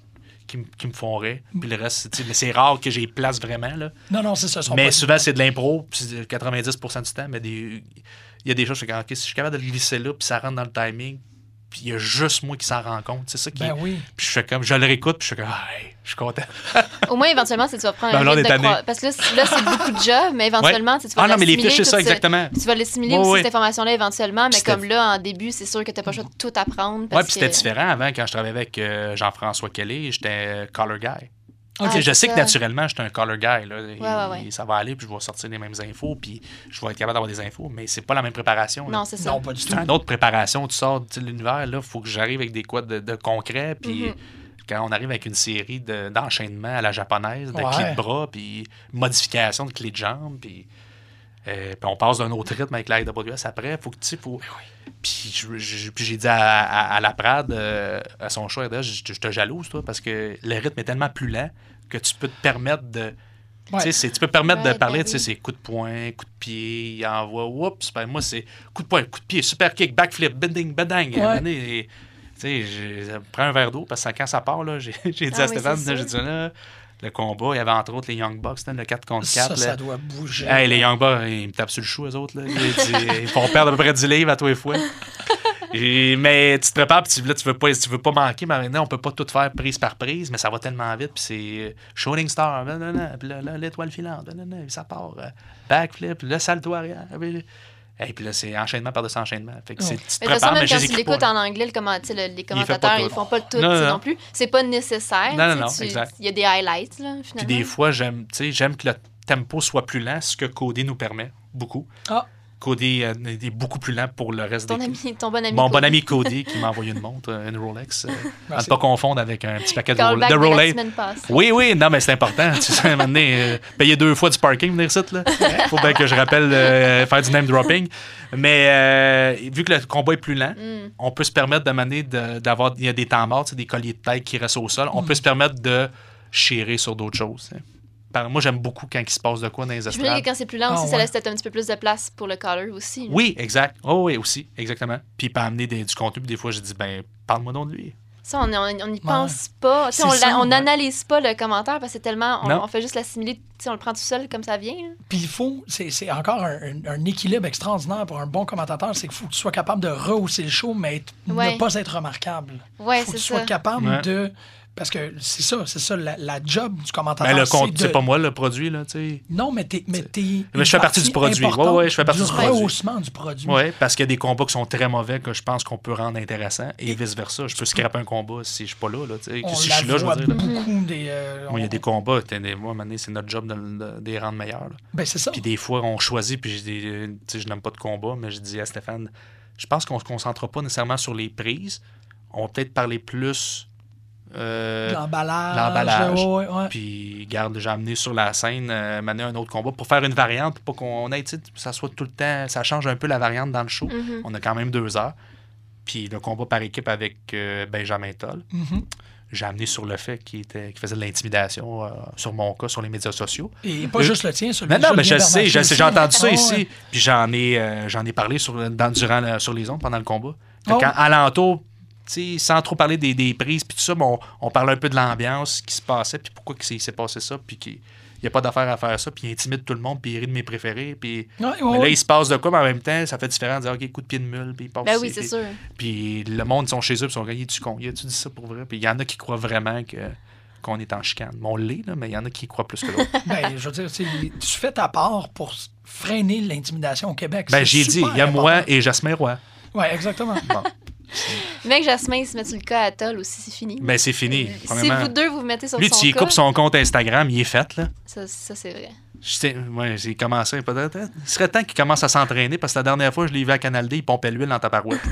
qui, me- qui me font rire. Puis le reste, c'est- mais c'est rare que j'y place vraiment. Là. Non, non, c'est ça. Mais souvent, c'est de l'impro, puis c'est 90% du temps. Mais des- il y a des choses, je suis OK, si je suis capable de le glisser là, puis ça rentre dans le timing, puis il y a juste moi qui s'en rend compte. C'est ça qui. Ben oui. Puis je fais comme, je le réécoute, puis je suis comme, ah, hey, je suis content. *laughs* Au moins, éventuellement, c'est tu vas prendre Ben, un là, on rythme est de tanné. croi- Parce que là, c'est- là, c'est beaucoup de job, mais éventuellement, tu sais, tu vas Ah non, mais les fiches, c'est ça, exactement. Tu vas l'assimiler Ouais, aussi, ouais. cette information-là, éventuellement, mais comme là, en début, c'est sûr que tu n'as pas le choix de tout apprendre. Ouais, parce puis c'était différent avant quand je travaillais avec euh, Jean-François Kelly, j'étais color guy. Ah, sais, je sais que ça. naturellement, j'étais un color guy. Là, et, ouais, ouais. et ça va aller, puis je vais sortir les mêmes infos, puis je vais être capable d'avoir des infos, mais c'est pas la même préparation. là. Non, c'est ça. Non, pas du tout. C'est une autre préparation. Tu sors de l'univers, là, il faut que j'arrive avec des quoi de, de concret, puis Mhm. quand on arrive avec une série de- d'enchaînements à la japonaise, de Ouais. clés de bras, puis modification de clés de jambes, puis. Euh, puis on passe d'un autre rythme avec l'AWS après. Faut que tu sais, faut. Puis je- puis j'ai dit à, à- à la Prade, euh, à son choix, je, je te jalouse, toi, parce que le rythme est tellement plus lent que tu peux te permettre de. Ouais. Tu peux permettre de Ouais, parler, ben tu sais, c'est coup de poing, coup de pied, il envoie, oups, ben moi c'est coup de poing, coup de pied, super kick, backflip, bending, bedang. Donné, Tu sais, prends un verre d'eau parce que quand ça part, là, j'ai *laughs* dit Ah à oui, Stéphane, j'ai dit là, le combat, il y avait entre autres les Young Bucks, là, le 4 contre 4. Ça, là. ça doit bouger. Hey, les Young Bucks, ils me tapent sur le chou, eux autres. Là. Ils, font perdre à peu près 10 livres à tous les fois. Et- mais tu te prépares, puis tu, là, tu veux pas, tu veux pas manquer. Mais maintenant, on peut pas tout faire prise par prise, mais ça va tellement vite. Puis c'est euh, Shooting Star, l'étoile filante, ça part. euh, backflip, le salto arrière. Et puis là, c'est enchaînement par-dessus enchaînement. Fait que Ouais. tu te Mais de toute façon, prépares, mais même je quand les tu l'écoutes en anglais, le comment, tu sais, le- les commentateurs, tout. ils font pas le tout Non, non, non, non. plus. C'est pas nécessaire. Non, non, non, tu- exact. Il y a des highlights, là, Puis des fois, j'aime, tu sais, j'aime que le tempo soit plus lent, ce que Cody nous permet beaucoup. Ah. Cody euh, est beaucoup plus lent pour le reste ton, des ami, ton bon ami. Mon bon Cody. ami Cody *laughs* qui m'a envoyé une montre, euh, une Rolex. euh, à ne pas confondre avec un petit paquet de, Rolex. de. Oui, oui, non, mais c'est important. *laughs* Tu sais, à un moment donné, euh, payer deux fois du parking, venir ici, là. *laughs* Faut bien que je rappelle euh, faire du name dropping. Mais euh, vu que le combat est plus lent, Mm. on peut se permettre de mener de- d'avoir. Il y a des temps morts, tu sais, des colliers de tête qui restent au sol. On peut se permettre de chérir sur d'autres choses. tu sais. Par- Moi, j'aime beaucoup quand il se passe de quoi dans les Je me estrades. que quand c'est plus lent Ah, aussi, ça ouais. laisse peut-être un petit peu plus de place pour le caller aussi. là. Oui, exact. Oh, oui, aussi, exactement. Puis il peut amener des- du contenu, puis des fois, je dis, ben, parle-moi donc de lui. Ça, on on n'y pense pas. On ça, la- on ouais. n'analyse pas le commentaire parce que c'est tellement. On, fait juste l'assimiler. On le prend tout seul comme ça vient. Puis il faut, c'est c'est encore un, un- un équilibre extraordinaire pour un bon commentateur, c'est qu'il faut que tu sois capable de rehausser le show, mais être- Ouais. ne pas être remarquable. Ouais, faut que tu sois ça. capable Ouais. de. Parce que c'est ça, c'est ça, la, la job du commentateur. Ben, le c'est compte, de- c'est pas moi le produit, là, tu sais. Non, mais t'es. Mais, t'es Mais je fais partie du produit. importante Ouais, ouais, je fais partie du du produit. rehaussement du produit. Oui, parce qu'il y a des combats qui sont très mauvais que je pense qu'on peut rendre intéressants et vice-versa. Je peux scraper un combat si je suis pas là. là tu sais. Si je suis là, je veux dire. beaucoup des. euh, Moi, il y a des combats, des- moi, c'est notre job de, les rendre meilleurs. Ben, c'est ça. Puis des fois, on choisit, puis j'ai des- euh, tu sais, je n'aime pas de combat, mais je dis à Stéphane, je pense qu'on se concentre pas nécessairement sur les prises. On va peut-être parler plus. Euh, L'emballage. l'emballage. ouais, ouais, ouais. Puis, garde, j'ai amené sur la scène, euh, mener un autre combat pour faire une variante, pour qu'on ait, tu sais, ça soit tout le temps, ça change un peu la variante dans le show. Mhm. On a quand même deux heures. Puis le combat par équipe avec euh, Benjamin Toll. Mhm. j'ai amené sur le fait qu'il était qu'il faisait de l'intimidation euh, sur mon cas, sur les médias sociaux. Et pas Euh, juste le tien, celui Mais de non, mais je le sais, je Bernatchez le sais, j'ai entendu ça Ah, ici. ouais. Puis j'en ai, euh, j'en ai parlé sur, dans, durant la- sur les ondes pendant le combat. Fait Oh. alentour, tu sais, sans trop parler des, des prises puis tout ça, mais on, on parlait un peu de l'ambiance, ce qui se passait, puis pourquoi il s'est passé ça, puis qu'il n'y a pas d'affaire à faire ça, puis il intimide tout le monde, puis il rit de mes préférés, puis... Ouais, ouais, Mais là, ouais. il se passe de quoi, mais en même temps, ça fait différent de dire, OK, coup de pied de mule, puis il passe Ben oui, c'est puis- sûr. Puis le monde, ils sont chez eux, puis ils sont gagnés du con. Y a-tu dit ça pour vrai? Puis il y en a qui croient vraiment que qu'on est en chicane. Bon, on l'est, là, mais il y en a qui y croient plus que d'autres. *laughs* Ben, je veux dire, tu fais ta part pour freiner l'intimidation au Québec. ben, j'ai dit, il y a moi et Jasmin Roy. Ouais, exactement. Bon, Mec, Jasmin, il se met sur le cas à Toll aussi, c'est fini. ben c'est fini. si Premièrement, vous deux vous vous mettez sur lui, son tu y cas, coupes son compte Instagram, il est fait, là. ça, ça, c'est vrai. Je sais, ouais, j'ai commencé. peut-être. Il serait temps qu'il commence à s'entraîner parce que la dernière fois, je l'ai vu à Canal D, il pompait l'huile dans ta parouette. *laughs*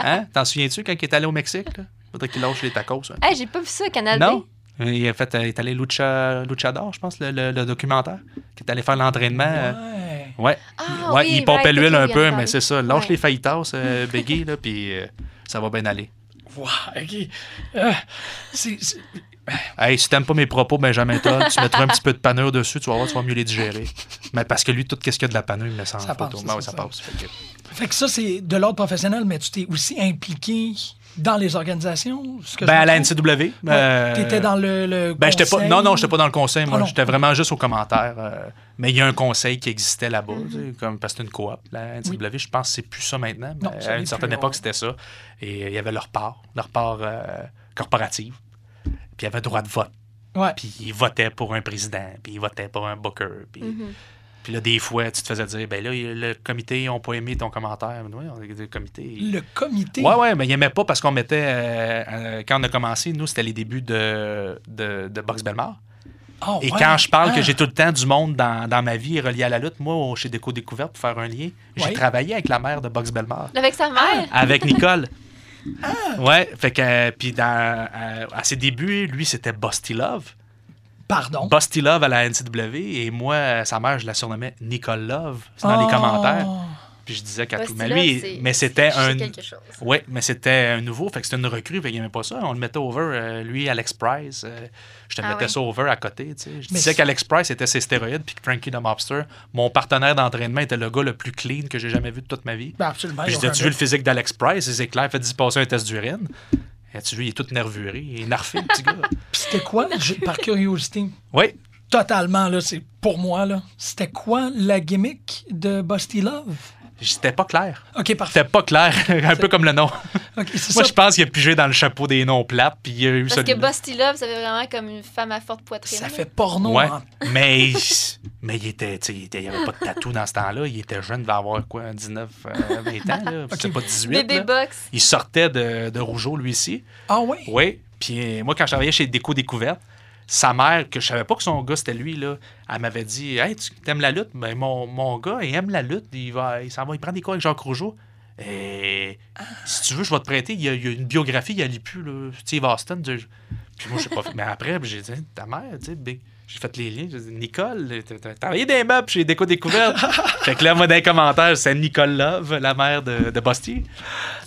Hein? T'en souviens-tu quand il est allé au Mexique? Là? Faudrait qu'il lâche les tacos. hein. Hey, j'ai pas vu ça, Canal Non? D. Il, a fait, euh, il est allé Lucha, Luchador, je pense, le, le- le documentaire, qui est allé faire l'entraînement. euh, Ouais. Ouais. Ah, ouais, oui, il pompait right, l'huile un peu, mais c'est ça. Lâche Ouais. les fajitas, euh, Biggie, là, puis euh, ça va bien aller. Wow, OK. Euh, c'est- c'est- Hey, si t'aimes pas mes propos, Benjamin Todd, tu mettras un petit peu de panure dessus, tu vas voir, tu vas mieux les digérer. Mais parce que lui, tout ce qu'il y a de la panure, il me laisse en Ça photo. passe, Ben ouais, ça ça. passe. Fait que- Fait que ça, c'est de l'ordre professionnel, mais tu t'es aussi impliqué dans les organisations? ce que Ben, à la? NCW. euh, Tu étais dans le, le Ben, j'étais pas. conseil? Non, non, j'étais pas dans le conseil. Moi, Ah j'étais vraiment juste aux commentaires. euh, mais il y a un conseil qui existait là-bas, Mhm. comme parce que c'était une coop. La NCW, je pense que c'est plus ça maintenant. Non, mais à une certaine plus, époque, ouais. c'était ça. Et euh, il y avait leur part, leur part euh, corporative. Puis il y avait droit de vote. Ouais. Puis ils votaient pour un président. Puis ils votaient pour un booker. Puis, Mhm. puis là, des fois, tu te faisais dire, ben là, le comité n'a pas aimé ton commentaire. Oui, on le comité. Le comité? Ouais, ouais, mais il n'aimait pas parce qu'on mettait. euh, euh, quand on a commencé, nous, c'était les débuts de, de, de Box Belmar. Ah, Et ouais. quand je parle Ah. que j'ai tout le temps du monde dans, dans ma vie relié à la lutte, moi, chez Déco Découverte, pour faire un lien, j'ai Ouais. travaillé avec la mère de Box Belmar, Avec sa mère? avec Nicole. *laughs* Ah. Ouais, fait que, euh, puis dans, euh, à ses débuts, lui, c'était Busty Love. Pardon? Busty Love à la NCW, et moi, euh, sa mère, je la surnommais Nicole Love. C'est dans les commentaires. Puis je disais qu'à tout. Mais lui, mais c'était un. quelque chose. Oui, mais c'était un nouveau, fait que c'était une recrue, fait qu'il n'aimait pas ça. On le mettait over, euh, lui, Alex Price. Je te Ah mettais ça over à côté, tu sais. Je Mais disais qu'Alex Price était ses stéroïdes, puis que Frankie the Mobster, mon partenaire d'entraînement, était le gars le plus clean que j'ai jamais vu de toute ma vie. Ben, absolument. Puis je il disais, tu vu le physique d'Alex Price? C'est clair, fait 10 passer un test d'urine. Et tu vu, il est tout nervuré, il est narfé, le petit gars. *laughs* Puis C'était quoi, par curiosité, Oui, totalement, là, c'est pour moi, là, c'était quoi la gimmick de Busty Love? C'était pas clair. OK, parfait. C'était pas clair, *laughs* un peu comme le nom. Moi, ça. je pense qu'il a pigé dans le chapeau des noms plates, puis il a eu Parce que. Busty Love, ça fait vraiment comme une femme à forte poitrine. Ça fait porno. Ouais, hein. *laughs* mais, mais il était, il était- il avait pas de tatou dans ce temps-là. Il était jeune, il devait avoir quoi, 19, euh, 20 ans, là. *laughs* C'était pas 18. Bébé. Box. Il sortait de, de Rougeau, lui ici. Ah oui? Oui. Puis euh, moi, quand je travaillais chez Déco Découverte, sa mère, que je savais pas que son gars c'était lui, là, elle m'avait dit Hey, tu aimes la lutte? Ben, mon, mon gars, il aime la lutte. Il, va, il s'en va, il prend des cours avec Jacques Rougeau. Et si tu veux, je vais te prêter. Il y a, une biographie, il y a lu plus, là, Steve Austin. Puis moi, je sais pas. Mais après, j'ai dit Ta mère, tu sais. J'ai fait les liens. J'ai dit Nicole, t'as travaillé des meubles chez Déco Découverte. *laughs* fait que là, moi, dans les commentaires, c'est Nicole Love, la mère de, de Busty.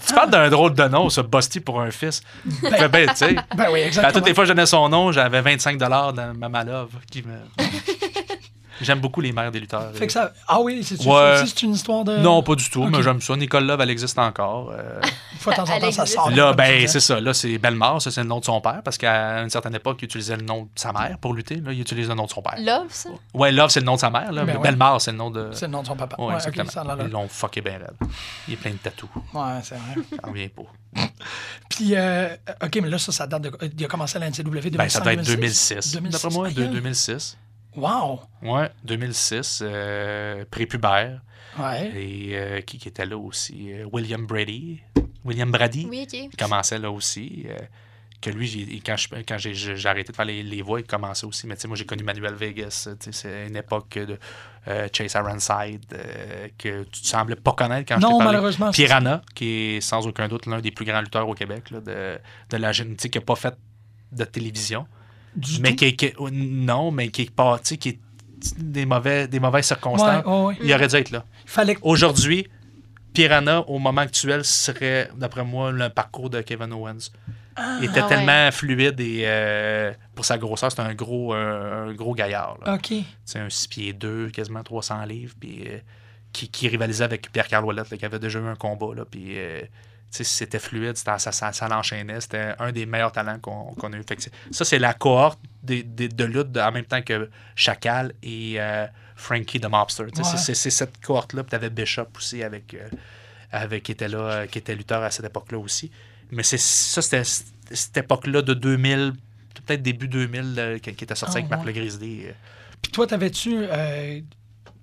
Tu parles d'un drôle de nom, ça, Busty pour un fils. Ben, ben, tu sais. Ben oui, À exactement. toutes les fois que je donnais son nom, j'avais 25 dans ma love. Qui me... *laughs* J'aime beaucoup les mères des lutteurs. Fait que ça... Ah oui, c'est Ouais. ça une histoire de... Non, pas du tout, mais j'aime ça. Nicole Love, elle existe encore. Euh, Une fois de temps en temps, ça sort. là, ben, c'est ça. Là, c'est Bellemare, ça, c'est le nom de son père, parce qu'à une certaine époque, il utilisait le nom de sa mère pour lutter. Là, il utilise le nom de son père. Love, ça? Ouais, Love, c'est le nom de sa mère. Là, Ben mais ouais. Bellemare, c'est le nom de. C'est le nom de son papa. Ouais, Ouais, exactement. ça. Ils l'ont fucké bien raide. Il est plein de tatous. Ouais, c'est vrai. J'en reviens pas. *laughs* Puis, euh, OK, mais là, ça, ça date de... Il a commencé à la NCW 2005, Ben, ça doit être 2006. 2006. D'après moi, de aïe. 2006. Wow! Ouais, 2006. Euh, prépubère. Ouais. Et euh, qui, qui était là aussi? Euh, William Brady. William Brady. Oui, OK. Il commençait là aussi. euh, que lui, quand, j'ai, j'ai arrêté de faire les, les voix, il commençait aussi. Mais tu sais, moi, j'ai connu Manuel Vegas. C'est une époque de euh, Chase Ironside euh, que tu te semblais pas connaître quand je Non, t'ai malheureusement. Piranha, qui est sans aucun doute l'un des plus grands lutteurs au Québec, là, de, de la sais, qui n'a pas fait de télévision. Du mais tout? qui, est- qui non, mais qui est pas, tu sais, qui est des, mauvais, des mauvaises circonstances. ouais, ouais. Il aurait dû être là. Fallait. Aujourd'hui, Piranha, au moment actuel, serait, d'après moi, le parcours de Kevin Owens. il était Ah ouais. tellement fluide et euh, pour sa grosseur, c'était un gros, un gros gaillard. là. OK. C'est un 6 pieds 2, quasiment 300 livres, puis euh, qui, qui rivalisait avec Pierre-Carl Ouellette, là, qui avait déjà eu un combat. Là, puis, euh, c'était fluide, ça, ça, ça l'enchaînait. C'était un des meilleurs talents qu'on a eu. Ça, c'est la cohorte des- des- de lutte en même temps que Chacal et euh, Frankie the Mobster. Ouais. c'est- cette cohorte-là. Puis tu avais Bishop aussi, avec, euh, avec, qui, était là, euh, qui était lutteur à cette époque-là aussi. Mais c'est ça, c'était cette époque-là de 2000, peut-être début 2000, euh, qui, était sorti Ah, avec Marc ouais. Le Grizzly. Puis toi, t'avais-tu.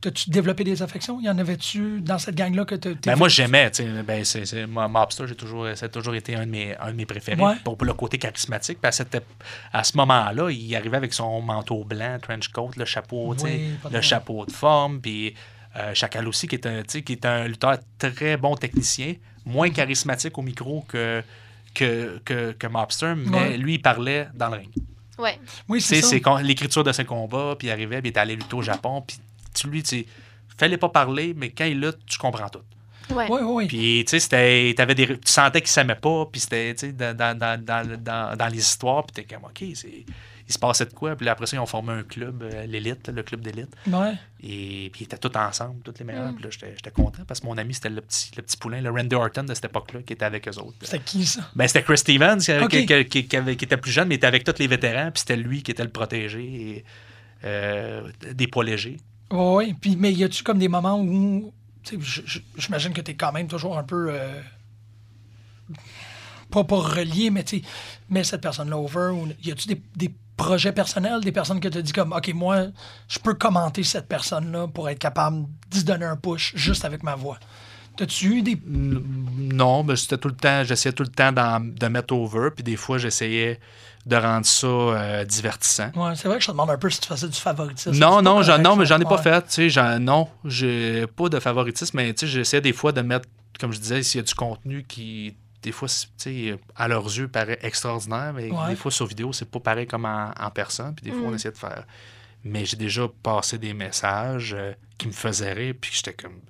T'as-tu développé des affections? Y en avait-tu dans cette gang-là que tu Ben, moi, j'aimais. tu sais, Ben, c'est, c'est- moi, Mobster, j'ai toujours, ça a toujours été un de mes, un de mes préférés Ouais. pour, pour le côté charismatique. Puis à, ce moment-là, il arrivait avec son manteau blanc, trench coat, le chapeau, Oui, le chapeau de forme. Puis euh, Chacal aussi, qui est, un, tu sais, qui est un lutteur très bon technicien, moins charismatique au micro que, que, que, que Mobster, mais Ouais. lui, il parlait dans le ring. Ouais. Oui, Tu sais, c'est ça. c'est l'écriture de ses combats, puis il arrivait, puis il était allé lutter au Japon, puis lui, tu sais, fallait pas parler, mais quand il lutte, tu comprends tout. Ouais. Oui, oui, oui. Puis, tu sais, c'était- t'avais des, tu sentais qu'ils s'aimaient pas, puis c'était, tu sais, dans, dans, dans, dans, dans- dans les histoires, puis t'es comme, OK, c'est, il se passait de quoi? Puis là, après ça, ils ont formé un club, euh, l'élite, le club d'élite, Ouais. et puis ils étaient tous ensemble, tous les meilleurs, Mm. puis là, j'étais, j'étais content, parce que mon ami, c'était le petit, le petit poulain, le Randy Orton de cette époque-là, qui était avec eux autres. C'était qui, ça? Ben, c'était Chris Stevens, qui, Ok. qui- qui- qui avait- qui était plus jeune, mais il était avec tous les vétérans, puis c'était lui qui était le protégé et, euh, des poids légers. Oui. Puis, mais y a-tu comme des moments où. J'imagine que tu es quand même toujours un peu. euh, pas, pas relié, mais tu mets cette personne-là over. Y a-tu des, des projets personnels, des personnes que tu dis comme, OK, moi, je peux commenter cette personne-là pour être capable d'y donner un push juste avec ma voix? T'as-tu eu des. Non, mais c'était tout le temps, j'essayais tout le temps de mettre over, puis des fois, j'essayais de rendre ça euh, divertissant. Ouais, c'est vrai que je te demande un peu si tu faisais du favoritisme. Non, non, correct, non, mais j'en ai pas Ouais. fait. Tu sais, non, j'ai pas de favoritisme, mais tu sais, j'essaie des fois de mettre, comme je disais, s'il y a du contenu qui, des fois, c'est- tu sais, à leurs yeux, paraît extraordinaire, mais Ouais. des fois, sur vidéo, c'est pas pareil comme en, en personne, puis des fois, on essaie de faire. Mais j'ai déjà passé des messages euh, qui me faisaient rire, puis j'étais comme.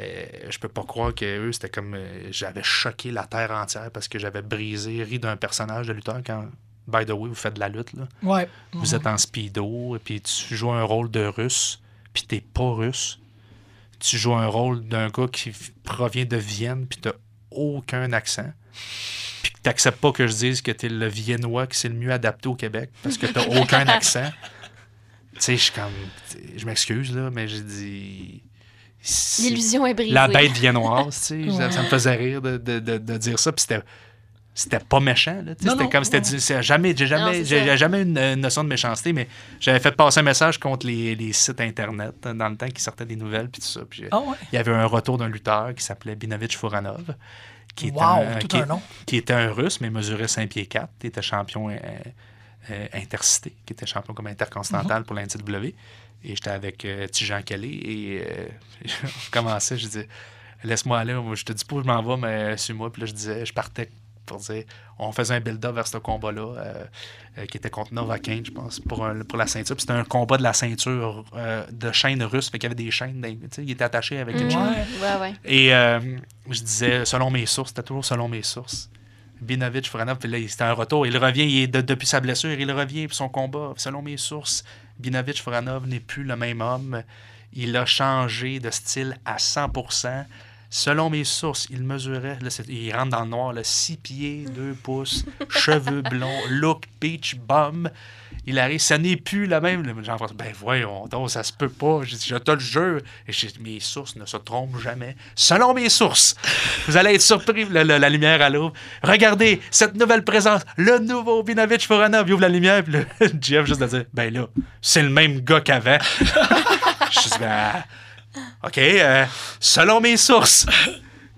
euh, je peux pas croire que eux, c'était comme. euh, j'avais choqué la terre entière parce que j'avais brisé, ri d'un personnage de lutteur quand. By the way, vous faites de la lutte, là. Ouais. Vous êtes en speedo, et puis tu joues un rôle de russe, puis t'es pas russe. Tu joues un rôle d'un gars qui provient de Vienne, puis t'as aucun accent. Puis que t'acceptes pas que je dise que t'es le viennois qui c'est le mieux adapté au Québec, parce que t'as *laughs* aucun accent. Tu sais, je suis comme... Je m'excuse, là, mais j'ai dit... si- L'illusion est brisée. La bête viennoise, tu sais. Ouais. Ça me faisait rire de, de- de- de dire ça, puis c'était... C'était pas méchant, C'était comme c'était jamais, j'ai jamais, j'ai jamais une, une notion de méchanceté, mais j'avais fait passer un message contre les, les sites internet hein, dans le temps qui sortaient des nouvelles puis tout ça. Puis, euh, Ah ouais. il y avait un retour d'un lutteur qui s'appelait Binovich Furanov, qui était, Wow, un, tout qui, un nom. qui était un russe, mais mesurait 5 pieds 4. Il était champion euh, euh, intercité, qui était champion comme intercontinental pour la NCW. Et j'étais avec euh, Tijan Kelly et *laughs* on commençait, je disais, laisse-moi aller, je te dis pas où je m'en vais, mais suis-moi. Puis là, je disais, je partais pour dire, on faisait un build-up vers ce combat-là, euh, euh, qui était contre Novocaine, je pense, pour, un- pour la ceinture. Puis c'était un combat de la ceinture euh, de chaîne russe, fait qu'il y avait des chaînes, dans- tu sais, il était attaché avec une Mhm. chaîne. Ouais. Ouais, ouais. Et euh, je disais, selon mes sources, c'était toujours selon mes sources. Binovich, Furanov, puis là, c'était un retour. Il revient, il est de- depuis sa blessure, il revient pour son combat. Selon mes sources, Binovich, Furanov n'est plus le même homme. Il a changé de style à 100%. Selon mes sources, il mesurait, là, il rentre dans le noir, 6 pieds, 2 pouces, cheveux blonds, look peach bum. Il arrive, ça n'est plus le même. Jean-François, ben voyons ça se peut pas. Je, te le jure. Et mes sources ne se trompent jamais. Selon mes sources, vous allez être surpris, la lumière à l'aube. Regardez, cette nouvelle présence, le nouveau Binovich Foranov, il ouvre la lumière, puis le *laughs* Jeff juste de dire, ben là, c'est le même gars qu'avant. *laughs* je dis, ben, OK, euh, selon mes sources,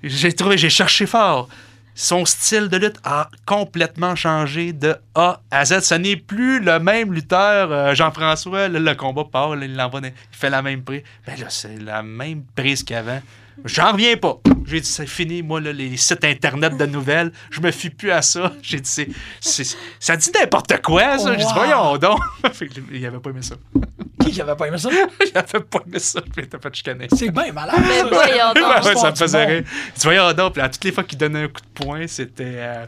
j'ai trouvé, j'ai cherché fort. Son style de lutte a complètement changé de A à Z. Ce n'est plus le même lutteur. euh, Jean-François, le combat part, là, il l'envoie, il fait la même prise. Ben là, c'est la même prise qu'avant. J'en reviens pas. J'ai dit, c'est fini, moi, là, les sites internet de nouvelles, je me fie plus à ça. J'ai dit, c'est, ça dit n'importe quoi, ça. J'ai dit, voyons donc. *laughs* Il avait pas aimé ça. *laughs* Avait pas aimé ça? *laughs* il avait pas aimé ça. Puis il était fait chicaner. C'est bien malade. Mais voyons donc. Ouais, ouais, ça me faisait rire. Tu voyais, donc, puis à toutes les fois qu'il donnait un coup de poing, c'était. euh,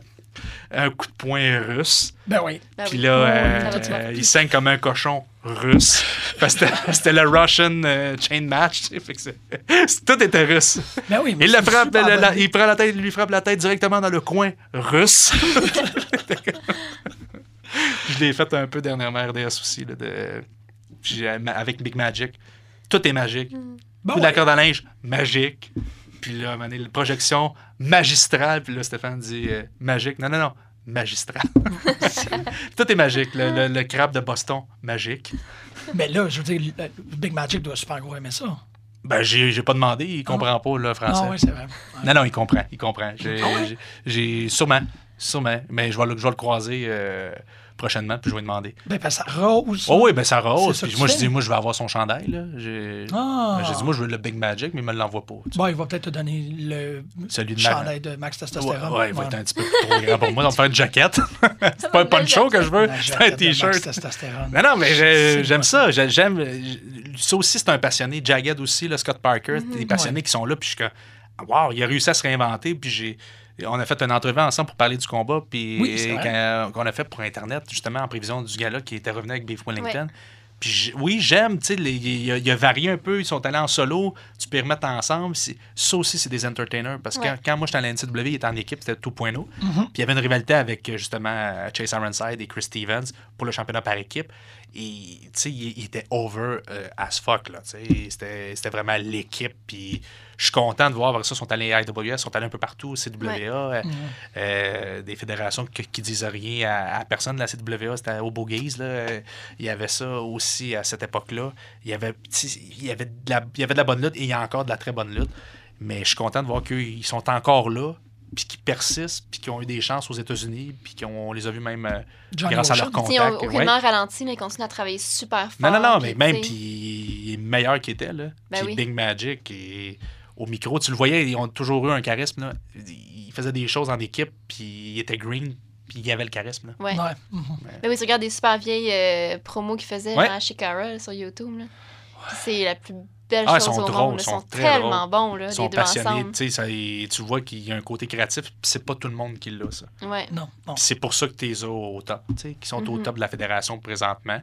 un coup de poing russe. Ben oui. Ben Puis là, euh, euh, il saigne comme un cochon russe. Parce que c'était- le Russian euh, chain match. fait que tout était russe. Ben oui. mais Il, le c'est frappe, la- il prend la tête, lui frappe la tête directement dans le coin russe. *laughs* Je l'ai fait un peu dernièrement RDS aussi, là, de, j'ai- avec Big Magic. Tout est magique. Bon, Coup ouais. d'accord à linge, magique. Puis là, à un moment donné, la projection magistrale. Puis là, Stéphane dit euh, magique. Non, non, non, magistral. *laughs* Tout est magique. Le, le- le crabe de Boston, magique. Mais là, je veux dire, le- le Big Magic doit super gros aimer ça. Ben, j'ai j'ai pas demandé, il comprend pas le français. Ah oui, c'est vrai. Non, non, il comprend, il comprend. J'ai Ah ouais? j'ai- j'ai- sûrement, sûrement. Mais je vais le, je vais le croiser euh, prochainement, puis je vais lui demander. Ben, ça rose. Oh oui, ben ça rose. Puis moi, je dis, moi, je vais avoir son chandail. là. J'ai Ah. Ben, j'ai dit, moi, je veux le Big Magic, mais il me l'envoie pas. tu sais. Bon, il va peut-être te donner le Celui de chandail de Max Ouais, Testostérone. ouais, il va être un petit peu *laughs* trop grand pour moi. Donc, faire une jaquette. *laughs* c'est pas un poncho que je veux, c'est un t-shirt. Non, non, mais j'aime ça. J'ai- J'aime. Ça aussi, c'est un passionné. Jagged aussi, le Scott Parker, Mhm. des passionnés qui sont là. Puis je suis comme, wow, il a réussi à se réinventer. Puis j'ai. On a fait une entrevue ensemble pour parler du combat, puis Oui, qu'on a fait pour Internet, justement, en prévision du gars-là qui était revenu avec Beef Wellington. Puis j'- oui, j'aime, tu sais, il a, varié un peu, ils sont allés en solo, tu peux les remettre ensemble. Ça aussi, c'est des entertainers. Parce que Ouais. quand, quand moi j'étais à la NCW, il était en équipe, c'était tout point Puis Mhm. il y avait une rivalité avec justement Chase Ironside et Chris Stevens pour le championnat par équipe. Et tu sais, il, il était over euh, as fuck. Là, tu sais. c'était, c'était vraiment l'équipe. Puis je suis content de voir, après ça, ils sont allés à IWS, ils sont allés un peu partout, CWA, euh, euh, des fédérations qui, qui disent rien à, à personne la CWA, c'était au Boogies. Là. Euh, Il y avait ça aussi à cette époque-là. Il y avait, il y avait, de la, il y avait de la bonne lutte et il y a encore de la très bonne lutte. Mais je suis content de voir qu'ils sont encore là, puis qu'ils persistent, puis qu'ils ont eu des chances aux États-Unis, puis qu'on les a vus même euh, grâce à leur Ocean. Ils ont contact. ouais. aucunement ralenti, mais ils continuent à travailler super fort. Non, non, non, mais même, puis il est meilleur qu'il était, là. Ben puis oui. Big Magic, et au micro, tu le voyais, ils ont toujours eu un charisme, là. Il faisait des choses en équipe, puis il était green, puis il y avait le charisme, là. Ouais. Ouais. mhm. Ben oui, tu regardes des super vieilles euh, promos qu'ils faisaient Ouais. genre à Shikara là, sur YouTube. Là. C'est la plus belle Ah, ils chose sont au drôles, monde. Ils ils sont, sont très tellement bons, là, Ils les sont deux passionnés, ensemble. tu vois qu'il y a un côté créatif, puis c'est pas tout le monde qui l'a, ça. Ouais. Non, c'est pour ça que tu es au top, tu sais, qui sont au Mhm. top de la fédération présentement.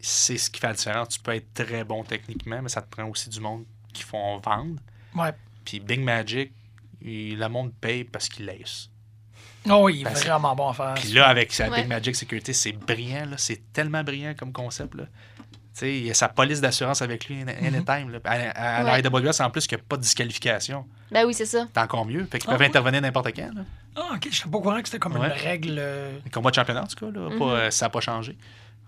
C'est ce qui fait la différence. Tu peux être très bon techniquement, mais ça te prend aussi du monde qui font vendre. Ouais. Puis Big Magic, il- le monde paye parce qu'il laisse. Oh, oui, il est Parce- vraiment bon à faire. Puis là, avec sa Ouais. Big Magic Security, c'est brillant, là. c'est tellement brillant comme concept. Là. Tu sais, il y a sa police d'assurance avec lui anytime. Là. À, à- à la Ouais. IWS, en plus, qu'il n'y a pas de disqualification. Ben oui, c'est ça. C'est encore mieux. Fait qu'ils Ah peuvent ouais? intervenir n'importe quand. Là. Ah, ok, je sais pas au courant que c'était comme Ouais. une règle. euh, Les combats de championnat, en tout cas, là, pas, euh, ça n'a pas changé.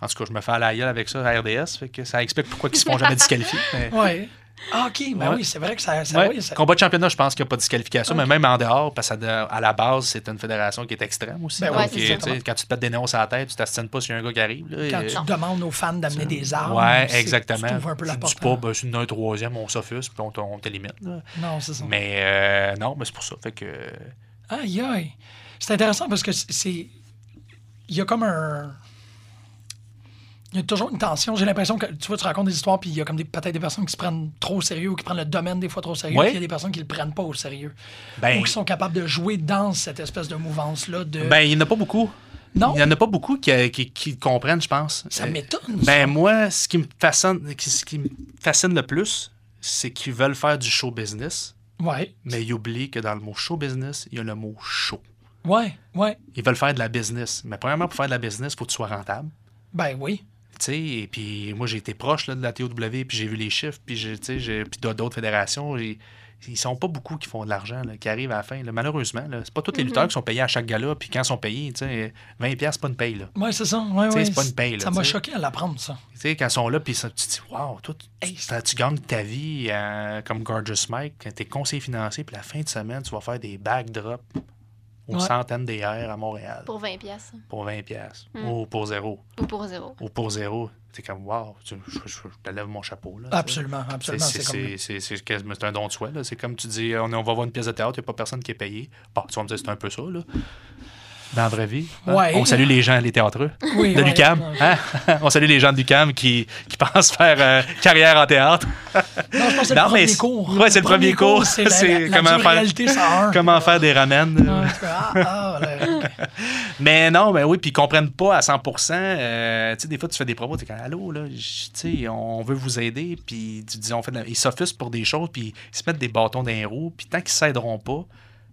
En tout cas, je me fais à la gueule avec ça à RDS, fait que ça explique pourquoi ils se font jamais *laughs* disqualifier. mais- Ouais. Ah, ok, ben Ouais. oui, c'est vrai que ça. ça, Ouais, oui, ça- Combat de championnat, je pense qu'il n'y a pas de disqualification, mais même en dehors, parce qu'à à la base, c'est une fédération qui est extrême aussi. Ben Donc, ouais, euh, quand tu te pètes des néons sur la tête, tu t'astines pas s'il y a un gars qui arrive. Là, Quand et- tu demandes aux fans d'amener des armes. Ouais, exactement. Tu un peu la tu dis pas, ben, c'est un troisième, on s'offusque, puis on, on t'élimine. Non, c'est ça. Mais euh, non, mais c'est pour ça. Fait que. Aïe, aïe. C'est intéressant parce que c'est. Il y a comme un. Il y a toujours une tension. J'ai l'impression que tu vois, tu racontes des histoires, puis il y a comme des- peut-être des personnes qui se prennent trop au sérieux ou qui prennent le domaine des fois trop au sérieux, Ouais. puis il y a des personnes qui le prennent pas au sérieux. Ben, Ou qui sont capables de jouer dans cette espèce de mouvance-là de. ben, il n'y en a pas beaucoup. non, Il n'y en a pas beaucoup qui, qui, qui comprennent, je pense. ça Euh, m'étonne. Ben, moi, ce qui me fascine, ce qui me fascine le plus, c'est qu'ils veulent faire du show business, Ouais, mais ils oublient que dans le mot show business, il y a le mot show. ouais, ouais. Ils veulent faire de la business. Mais premièrement, pour faire de la business, il faut que tu sois rentable. Ben oui. Tu et puis moi, j'ai été proche là, de la TOW, puis j'ai vu les chiffres, puis j'ai- tu sais, j'ai- puis d'autres fédérations. Ils sont pas beaucoup qui font de l'argent, qui arrivent à la fin. là. Malheureusement, c'est pas tous les lutteurs qui sont payés à chaque gala, puis quand ils sont payés, tu sais, 20$, piastres, c'est pas une paye. Ouais, c'est ça. Ouais, Tu ouais. c'est pas une paye, là, Ça m'a tu choqué à l'apprendre, ça. Tu sais, quand ils sont là, puis tu te dis, wow, toi, tu- tu gagnes ta vie euh, comme Gorgeous Mike, quand t'es conseiller financier, puis la fin de semaine, tu vas faire des backdrops aux Ouais. centaines DR à Montréal Pour 20 pièces pour 20$, piastres, Mm. ou pour zéro, ou pour zéro. ou pour zéro. C'est comme, wow, tu- je, je- je te lève mon chapeau. Là. Absolument, absolument. C'est C'est comme. c'est- c'est- c'est quasiment- c'est un don de soi. là. C'est comme tu dis, on, on va voir une pièce de théâtre, il n'y a pas personne qui est payé. Bon, tu vas me dire, c'est un peu ça. Là. Dans la vraie vie. Ouais. On salue les gens, les théâtreux Oui, de ouais. l'UCAM. hein? *laughs* on salue les gens de l'UCAM qui, qui pensent faire euh, carrière en théâtre. Non, je pense que c'est le premier mais- cours. ouais, c'est le premier cours. C'est comment faire- réalité 101. Comment faire des ramènes. Fais, ah, ah. *laughs* Mais non, ben oui, puis ils comprennent pas à 100% euh, Tu sais, des fois, tu fais des propos, tu es comme, allô, là, on veut vous aider, puis tu dis, on fait de la- Ils s'offusquent pour des choses, puis ils se mettent des bâtons dans les roues, puis tant qu'ils s'aideront pas,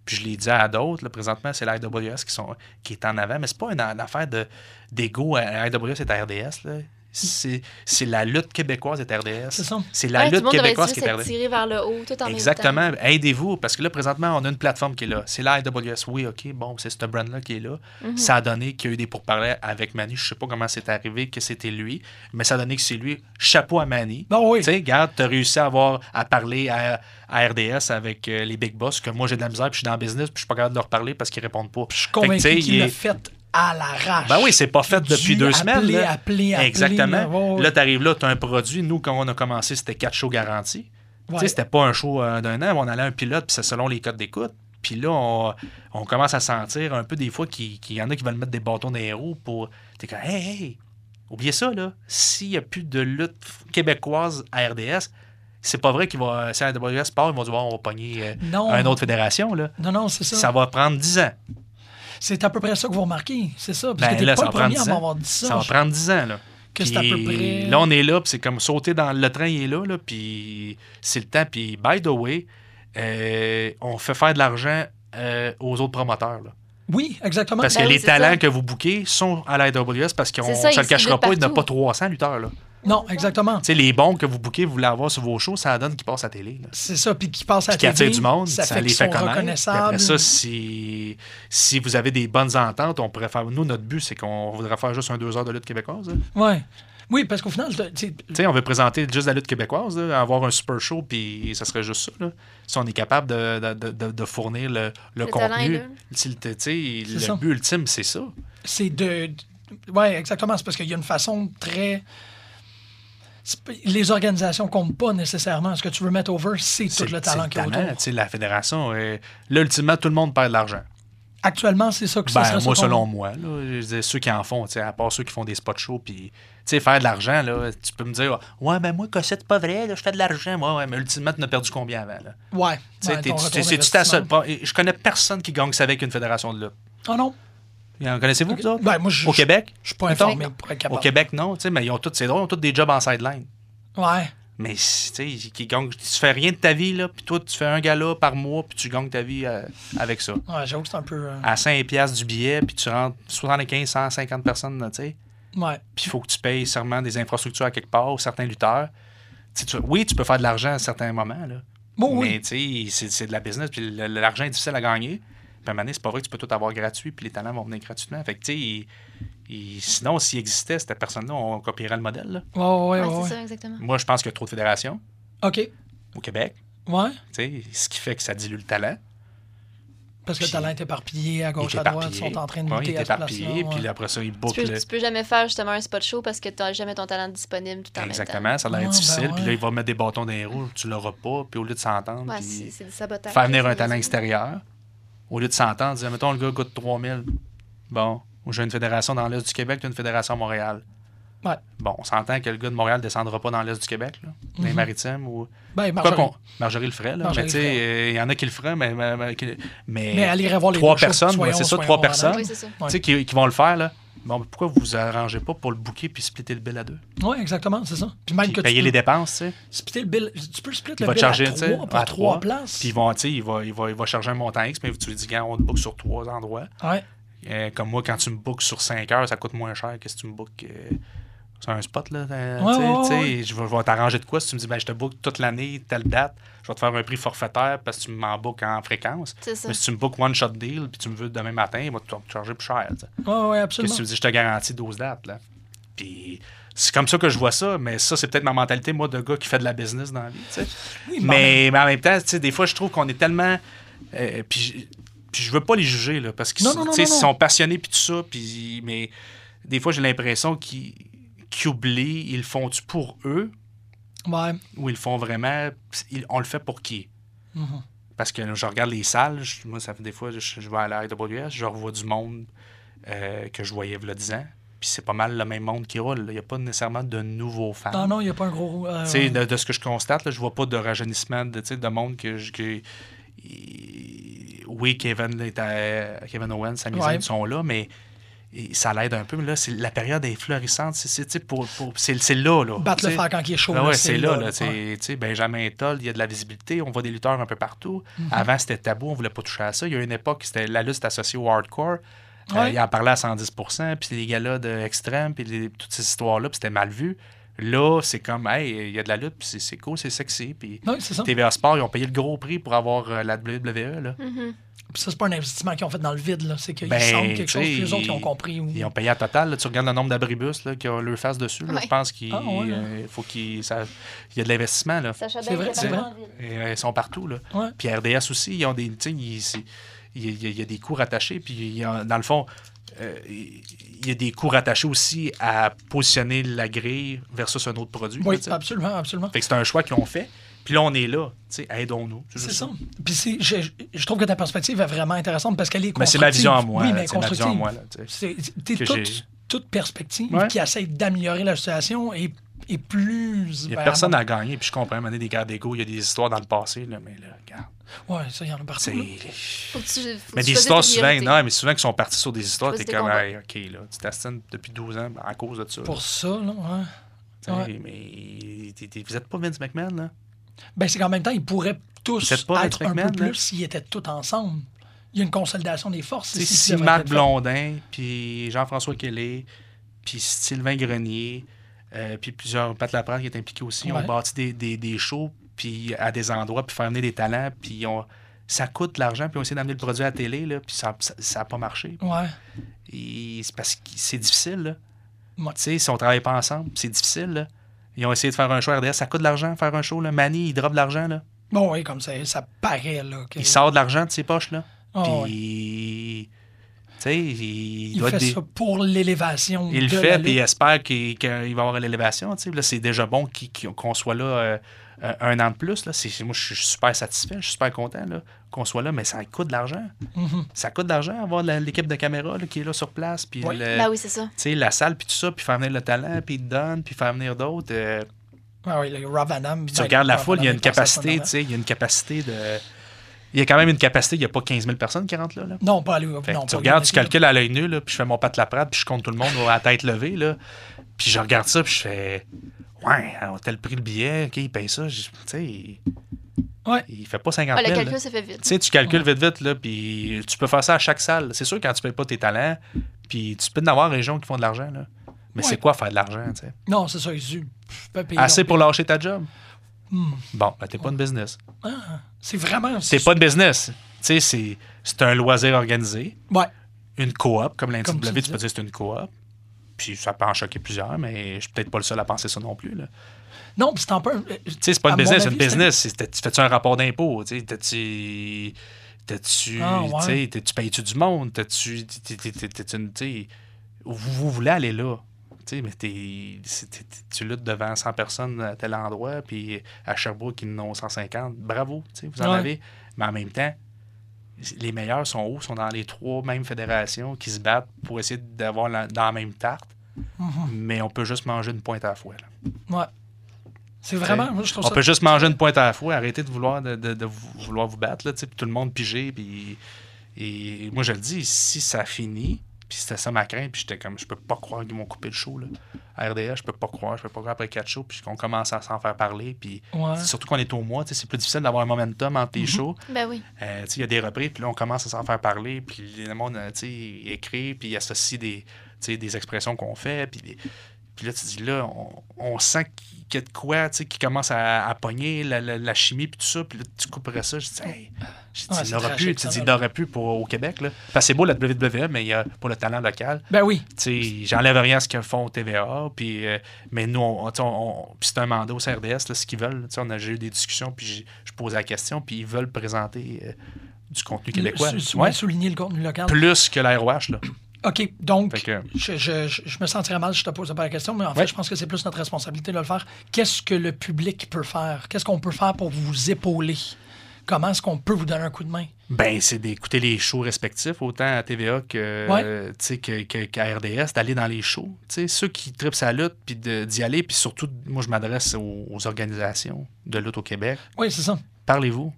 puis je l'ai dit à d'autres, présentement, c'est la RWS qui, sont, qui est en avant, mais c'est pas une, affaire de- d'ego. à RWS et à RDS, là. C'est c'est la lutte québécoise et RDS. C'est ça. C'est la Ouais, tout le lutte québécoise qui est RDS. tiré vers le haut, tout en. Exactement. Aidez-vous, parce que là, présentement, on a une plateforme qui est là. C'est la IWS. Oui, OK, bon, c'est ce brand-là qui est là. Mhm. Ça a donné qu'il y a eu des pourparlers avec Manny. Je sais pas comment c'est arrivé que c'était lui, mais ça a donné que c'est lui. Chapeau à Manny. Bon, oui. Tu sais, regarde, tu as réussi à, avoir, à parler à, à RDS avec euh, les big boss, que moi j'ai de la misère, puis je suis dans le business, puis je suis pas capable de leur parler parce qu'ils répondent pas. Je suis convaincu qu'il il l'a est- fait à l'arrache. Ben oui, c'est pas fait depuis deux semaines. appeler, là. appeler, appeler, Exactement. là. Ouais, ouais. Là, tu arrives là, tu as un produit. Nous, quand on a commencé, c'était quatre shows garantis. Tu sais, c'était pas un show euh, d'un an, on allait à un pilote, puis c'est selon les codes d'écoute. Puis là, on, on commence à sentir un peu des fois qu'il y en a qui veulent mettre des bâtons dans les roues pour. T'es comme, hey, hey, oubliez ça, là. S'il n'y a plus de lutte québécoise à RDS, c'est pas vrai qu'il va. Si RDS part, ils vont dire, Bon, on va pogner euh, Non. une autre fédération, là. Non, non, c'est ça. Ça va prendre 10 ans. C'est à peu près ça que vous remarquez. C'est ça. Parce Ben que t'es là, pas ça le va prendre premier à 10 ans. m'avoir dit ça. Ça va Je- prendre 10 ans, là. Que c'est à peu près- Là, on est là, puis c'est comme sauter dans le train, il est là, là puis c'est le temps. Puis, by the way, euh, on fait faire de l'argent euh, aux autres promoteurs. là. Oui, exactement. Parce Ben que oui, les talents ça. que vous bouquez sont à la AWS parce qu'on ne ça, se le cachera pas, il n'y a pas 300 lutteurs. Là. Non, exactement. Tu sais, les bons que vous bouquez, vous voulez avoir sur vos shows, ça donne qu'ils passent à la télé. C'est ça. Puis qui passe à la Puis qui attire télé, du monde, ça, ça, fait les qu'ils fait sont connaître. Puis reconnaissables. après ça, si, si vous avez des bonnes ententes, on pourrait faire. Nous, notre but, c'est qu'on voudrait faire juste un deux heures de lutte québécoise. là. Ouais. Oui, parce qu'au final, tu sais, on veut présenter juste la lutte québécoise, là, avoir un super show, puis ça serait juste ça. Là. Si on est capable de, de- de- de- de fournir le, le contenu, le- ça. but ultime, c'est ça. c'est de. Oui, exactement. C'est parce qu'il y a une façon très. Les organisations comptent pas nécessairement. Ce que tu veux mettre over, c'est tout le talent qu'il y a autour. La fédération, euh, là, ultimement, tout le monde perd de l'argent. Actuellement, c'est ça que ça Ben, moi, ça ton- selon moi, là, je ceux qui en font, à part ceux qui font des spots shows, puis, tu sais, faire de l'argent, là, tu peux me dire, ouais, ben moi, que c'est pas vrai, là, je fais de l'argent, moi, ouais, mais ultimement, tu n'as perdu combien avant, là? Ouais. Ouais, tu- c'est-tu ta seule. Je connais personne qui gagne ça avec une fédération de lutte. Ah non? En connaissez-vous, vous autres? Ben, moi, je Au Québec? je suis pas Mettons, informé pour être Au capable. Québec, non, tu sais, mais ils ont tous, c'est drôle, ils ont tous des jobs en sideline. Ouais. Mais, si, tu sais, tu fais rien de ta vie, là, puis toi, tu fais un gala par mois, puis tu gagnes ta vie euh, avec ça. Ouais, j'avoue que c'est un peu. euh, À 5$ piastres du billet, puis tu rentres 75, 150 personnes, tu sais. Ouais. Puis il faut que tu payes sûrement des infrastructures à quelque part, ou certains lutteurs. Tu sais, tu- oui, tu peux faire de l'argent à certains moments, là. Bon, mais oui. tu sais, c'est- c'est de la business, puis l'argent est difficile à gagner. Puis c'est pas vrai que tu peux tout avoir gratuit, puis les talents vont venir gratuitement. Fait que, tu sais, il- il- sinon, s'il existait, cette personne-là, on copierait le modèle. là. Ouais, ouais, Ouais, ouais. c'est ouais. ça, exactement. Moi, je pense qu'il y a trop de fédérations OK. au Québec, Ouais. tu sais, ce qui fait que ça dilue le talent. Parce que le talent est éparpillé à gauche, est à droite. Ils sont en train de Ouais, il est à éparpillé, puis ouais. après ça, il Tu boucle. peux, tu peux jamais faire justement un spot show parce que tu n'as jamais ton talent disponible tout en même Exactement, ça a l'air Ouais, ben difficile. Puis ouais. là, il va mettre des bâtons dans les roues, tu l'auras pas. Puis au lieu de s'entendre. Ouais, puis c'est c'est du sabotage. faire venir un talent extérieur, au lieu de s'entendre, dire, mettons, le gars coûte 3000. Bon, ou j'ai une fédération dans l'Est du Québec, tu as une fédération à Montréal. Ouais. Bon, on s'entend que le gars de Montréal ne descendra pas dans l'Est du Québec, là, dans les Mhm. maritimes. Ou... Ben, Marjorie. qu'on- Marjorie le ferait, là. Marjorie mais tu sais, euh, il y en a qui le feraient, mais. Mais, mais, mais- Mais elle irait voir les trois personnes, c'est ça, trois personnes. Oui, c'est ça. Ouais. Tu sais, qui, qui vont le faire, là. Bon, pourquoi vous vous arrangez pas pour le booker puis splitter le bill à deux? Oui, exactement, c'est ça. Puis même Puis que payer tu les dépenses, tu sais. splitter le bill, tu peux split Il le bill charger, à trois, à trois places. Puis ils vont, il va, il, va, il va charger un montant X, mais tu lui dis, on te book sur trois endroits. Ouais. Euh, comme moi, quand tu me bookes sur 5 heures, ça coûte moins cher que si tu me bookes euh, sur un spot. Là, euh, Ouais, tu sais, ouais, tu sais, ouais. Je vais, t'arranger de quoi si tu me dis ben, je te book toute l'année, telle date, je vais te faire un prix forfaitaire parce que tu m'en bookes en fréquence. C'est ça. Mais si tu me bookes one shot deal puis tu me veux demain matin, il va te charger plus cher. tu sais. Ouais, ouais, Que absolument. si tu me dis je te garantis 12 dates. Là. Puis c'est comme ça que je vois ça, mais ça, c'est peut-être ma mentalité, moi, de gars qui fait de la business dans la vie. tu sais. Oui, mais en Mais, en même temps, tu sais, des fois, je trouve qu'on est tellement. euh, puis, je- puis je veux pas les juger, là, parce qu'ils sont- sont passionnés, puis tout ça. Puis, mais des fois, j'ai l'impression qu'ils qu'ils oublient, ils font-tu pour eux, Ouais. ou ils font vraiment. ils- on le fait pour qui? Mhm. Parce que là, je regarde les salles, je- moi, ça fait des fois, je, je vais à la je revois du monde euh, que je voyais il y a 10 ans. Puis c'est pas mal le même monde qui roule. Il n'y a pas nécessairement de nouveaux fans. Non, non, il n'y a pas un gros. euh, Tu sais, de, de ce que je constate, là, je vois pas de rajeunissement de, de monde que, je- que- oui, Kevin, Kevin Owens, Sami Ouais. Sont là, mais et ça l'aide un peu. Mais là, c'est, la période est florissante. C'est, pour, pour- c'est, c'est là. là Battre le fer quand il est chaud. Ah ouais, c'est là. là, là. Benjamin Toll, il y a de la visibilité. On voit des lutteurs un peu partout. Mhm. Avant, c'était tabou. On voulait pas toucher à ça. Il y a une époque, c'était, la lutte associée au hardcore. Euh, Ouais. il en parlait à 110% puis les gars-là de Extrême, puis les- toutes ces histoires-là, puis c'était mal vu. Là, c'est comme, hey, il y a de la lutte, puis c'est, c'est cool, c'est sexy. Puis Oui. TVA Sport, ils ont payé le gros prix pour avoir euh, la WWE. Là. Mhm. Puis ça, c'est pas un investissement qu'ils ont fait dans le vide. là. C'est qu'ils Ben, sentent quelque chose, puis les autres, ils ont compris. où- Ils ont payé à total. là. tu regardes le nombre d'abribus là, qui ont leur face dessus. là, Ouais. Je pense qu'il Ah, ouais, hein. euh, faut qu'il y a de l'investissement. C'est vrai, c'est. Et, euh, ils sont partout. Là. Ouais. Puis RDS aussi, ils ont des. tu sais, ils- c'est- Il y, a- il y a des cours attachés. Puis il y a- dans le fond, il y a des cours attachés aussi à positionner la grille versus un autre produit. Oui, là, absolument, absolument. Fait que c'est un choix qu'ils ont fait. Puis là, on est là. Aidons-nous. C'est ça. Puis je, je trouve que ta perspective est vraiment intéressante parce qu'elle est Mais c'est ma constructive. vision à moi. Oui, mais c'est ma vision à constructive. C'est- toute, toute perspective Ouais. qui essaie d'améliorer la situation et, et plus. Il n'y a ben, personne à gagner. Puis je comprends, il y a des guerres d'ego, il y a des histoires dans le passé. Là, mais là, regarde. Ouais, ça, il y en a partout. là. C'est. Faut que tu- faut que Mais des histoires souvent, non, mais souvent qui sont partis sur des histoires, t'es comme, hey, ok, là, tu t'astines depuis 12 ans à cause de ça. Pour ça, là, ouais. Mais t'es- t'es- vous n'êtes pas Vince McMahon, là? Ben, c'est qu'en même temps, ils pourraient tous êtes être Vince un peu McMahon, là? plus s'ils étaient tous ensemble. Il y a une consolidation des forces. Ici si Marc. Blondin, puis Jean-François Kelly, puis Sylvain Grenier, euh, puis plusieurs, Pat Laprade qui est impliqué aussi, Ouais. ont bâti des, des, des shows puis à des endroits, puis faire venir des talents, puis ont- ça coûte de l'argent, puis ils ont essayé d'amener le produit à la télé, là, puis ça n'a pas marché. Ouais. Et c'est parce que c'est difficile, là. Ouais. Tu sais, si on travaille pas ensemble, c'est difficile, là. Ils ont essayé de faire un show RDS, ça coûte de l'argent faire un show, là. Manny, il drop de l'argent, là. Bon, oui, comme ça, ça paraît, là. que- Il sort de l'argent de ses poches, là. Ouais. Puis, tu sais, il, Il doit fait des- ça pour l'élévation. Il le fait, puis il espère qu'il qu'il va avoir l'élévation. tu sais. Là, c'est déjà bon qu'on soit là euh, euh, un an de plus. Là. C'est- moi, je suis super satisfait, je suis super content là, qu'on soit là, mais ça coûte de l'argent. Mhm. Ça coûte de l'argent avoir la- l'équipe de caméra là, qui est là sur place, puis Oui. le- Ben oui, c'est ça. tu sais, la salle, puis tout ça, puis faire venir le talent, puis il te donne, puis faire venir d'autres. euh, Ah oui, le Rob Van Damme. tu ben, regardes la foule, il y a une la capacité, tu sais, il y a une capacité de... Il y a quand même une capacité, il n'y a pas 15 000 personnes qui rentrent là. là. Non, pas. Fait que non, tu pas regardes, tu calcules à l'œil nu, là, puis je fais mon pat laprade, puis je compte tout le monde à la tête levée, là. Puis je regarde ça, puis je fais Ouais, on tel prix le billet, OK, il paye ça. Je- Tu sais, Ouais. il fait pas 50 Ah, le 000. calcul là. s'est fait vite. Tu sais, tu calcules vite, vite, là, puis tu peux faire ça à chaque salle. C'est sûr, quand tu payes pas tes talents, puis tu peux en avoir des gens qui font de l'argent, là. Mais Ouais. c'est quoi faire de l'argent, tu sais? Non, c'est ça, ils Assez leur- pour lâcher ta job? Hmm. Bon, ben, t'es pas une business. Ah, c'est vraiment. C'est pas de business. Tu sais, c'est- c'est un loisir organisé. Ouais. une coop, comme l'NCW, tu tu, peux dire que c'est une coop. Puis ça peut en choquer plusieurs, mais je suis peut-être pas le seul à penser ça non plus. là. Non, puis c'est un peu. euh, Tu sais, c'est pas une business, c'est une business. Tu fais-tu un rapport d'impôt? Tu sais? Ah, ouais. tu sais, t'as- Tu payes-tu du monde? T'as-tu. Vous, vous voulez aller là. Tu sais, mais t'es- c'est- t'es- t'es- tu luttes devant 100 personnes à tel endroit, puis à Sherbrooke, ils en ont 150. Bravo, vous en Ouais. avez. Mais en même temps, les meilleurs sont où? sont dans les trois mêmes fédérations qui se battent pour essayer d'avoir la- dans la même tarte. Mhm. Mais on peut juste manger une pointe à la fois. là. Ouais. C'est vraiment. Moi, je trouve On ça. peut juste manger une pointe à la fois, arrêter de vouloir, de, de- de vou- vouloir vous battre, là, tout le monde piger. Puis, et moi, je le dis, si ça finit, puis c'était ça ma crainte, puis j'étais comme, je peux pas croire qu'ils m'ont coupé le show. Là. À RDA, je peux pas croire, je peux pas croire après quatre shows, puis qu'on commence à s'en faire parler. Puis Ouais. surtout qu'on est au mois, tu sais, c'est plus difficile d'avoir un momentum entre tes shows. Ben oui. Euh, tu sais, il y a des reprises, puis là, on commence à s'en faire parler, puis le monde, euh, tu sais, écrit, puis il associe des, tu sais, des expressions qu'on fait, puis, des- puis là, tu dis, là, on, on sent qu'il y a de quoi, tu sais, qui commence à, à pogner la, la- la chimie, puis tout ça, puis là, tu couperais ça, je dis, hey, il n'aurait plus, tu dis, il n'aurait plus pour, au Québec, là. Parce que c'est beau la WWE, mais il y a pour le talent local. Ben oui. Tu sais, j'enlève rien à ce qu'ils font au TVA, puis, euh, mais nous, on, on- c'est un mandat au CRDS, là, ce qu'ils veulent. Tu sais, on a j'ai eu des discussions, puis je posais la question, puis ils veulent présenter euh, du contenu québécois. Sou- Ouais. Souligner le contenu local. Plus que l'AROH, là. OK, donc, que- je, je- je- me sentirais mal si je te posais pas la question, mais en fait, Ouais. je pense que c'est plus notre responsabilité de le faire. Qu'est-ce que le public peut faire? Qu'est-ce qu'on peut faire pour vous épauler? Comment est-ce qu'on peut vous donner un coup de main? Ben, c'est d'écouter les shows respectifs, autant à TVA que, Ouais. que- que- qu'à RDS, d'aller dans les shows. Ceux qui tripent sa lutte, puis d'y aller, puis surtout, moi, je m'adresse aux, aux organisations de lutte au Québec. Oui, c'est ça. Parlez-vous.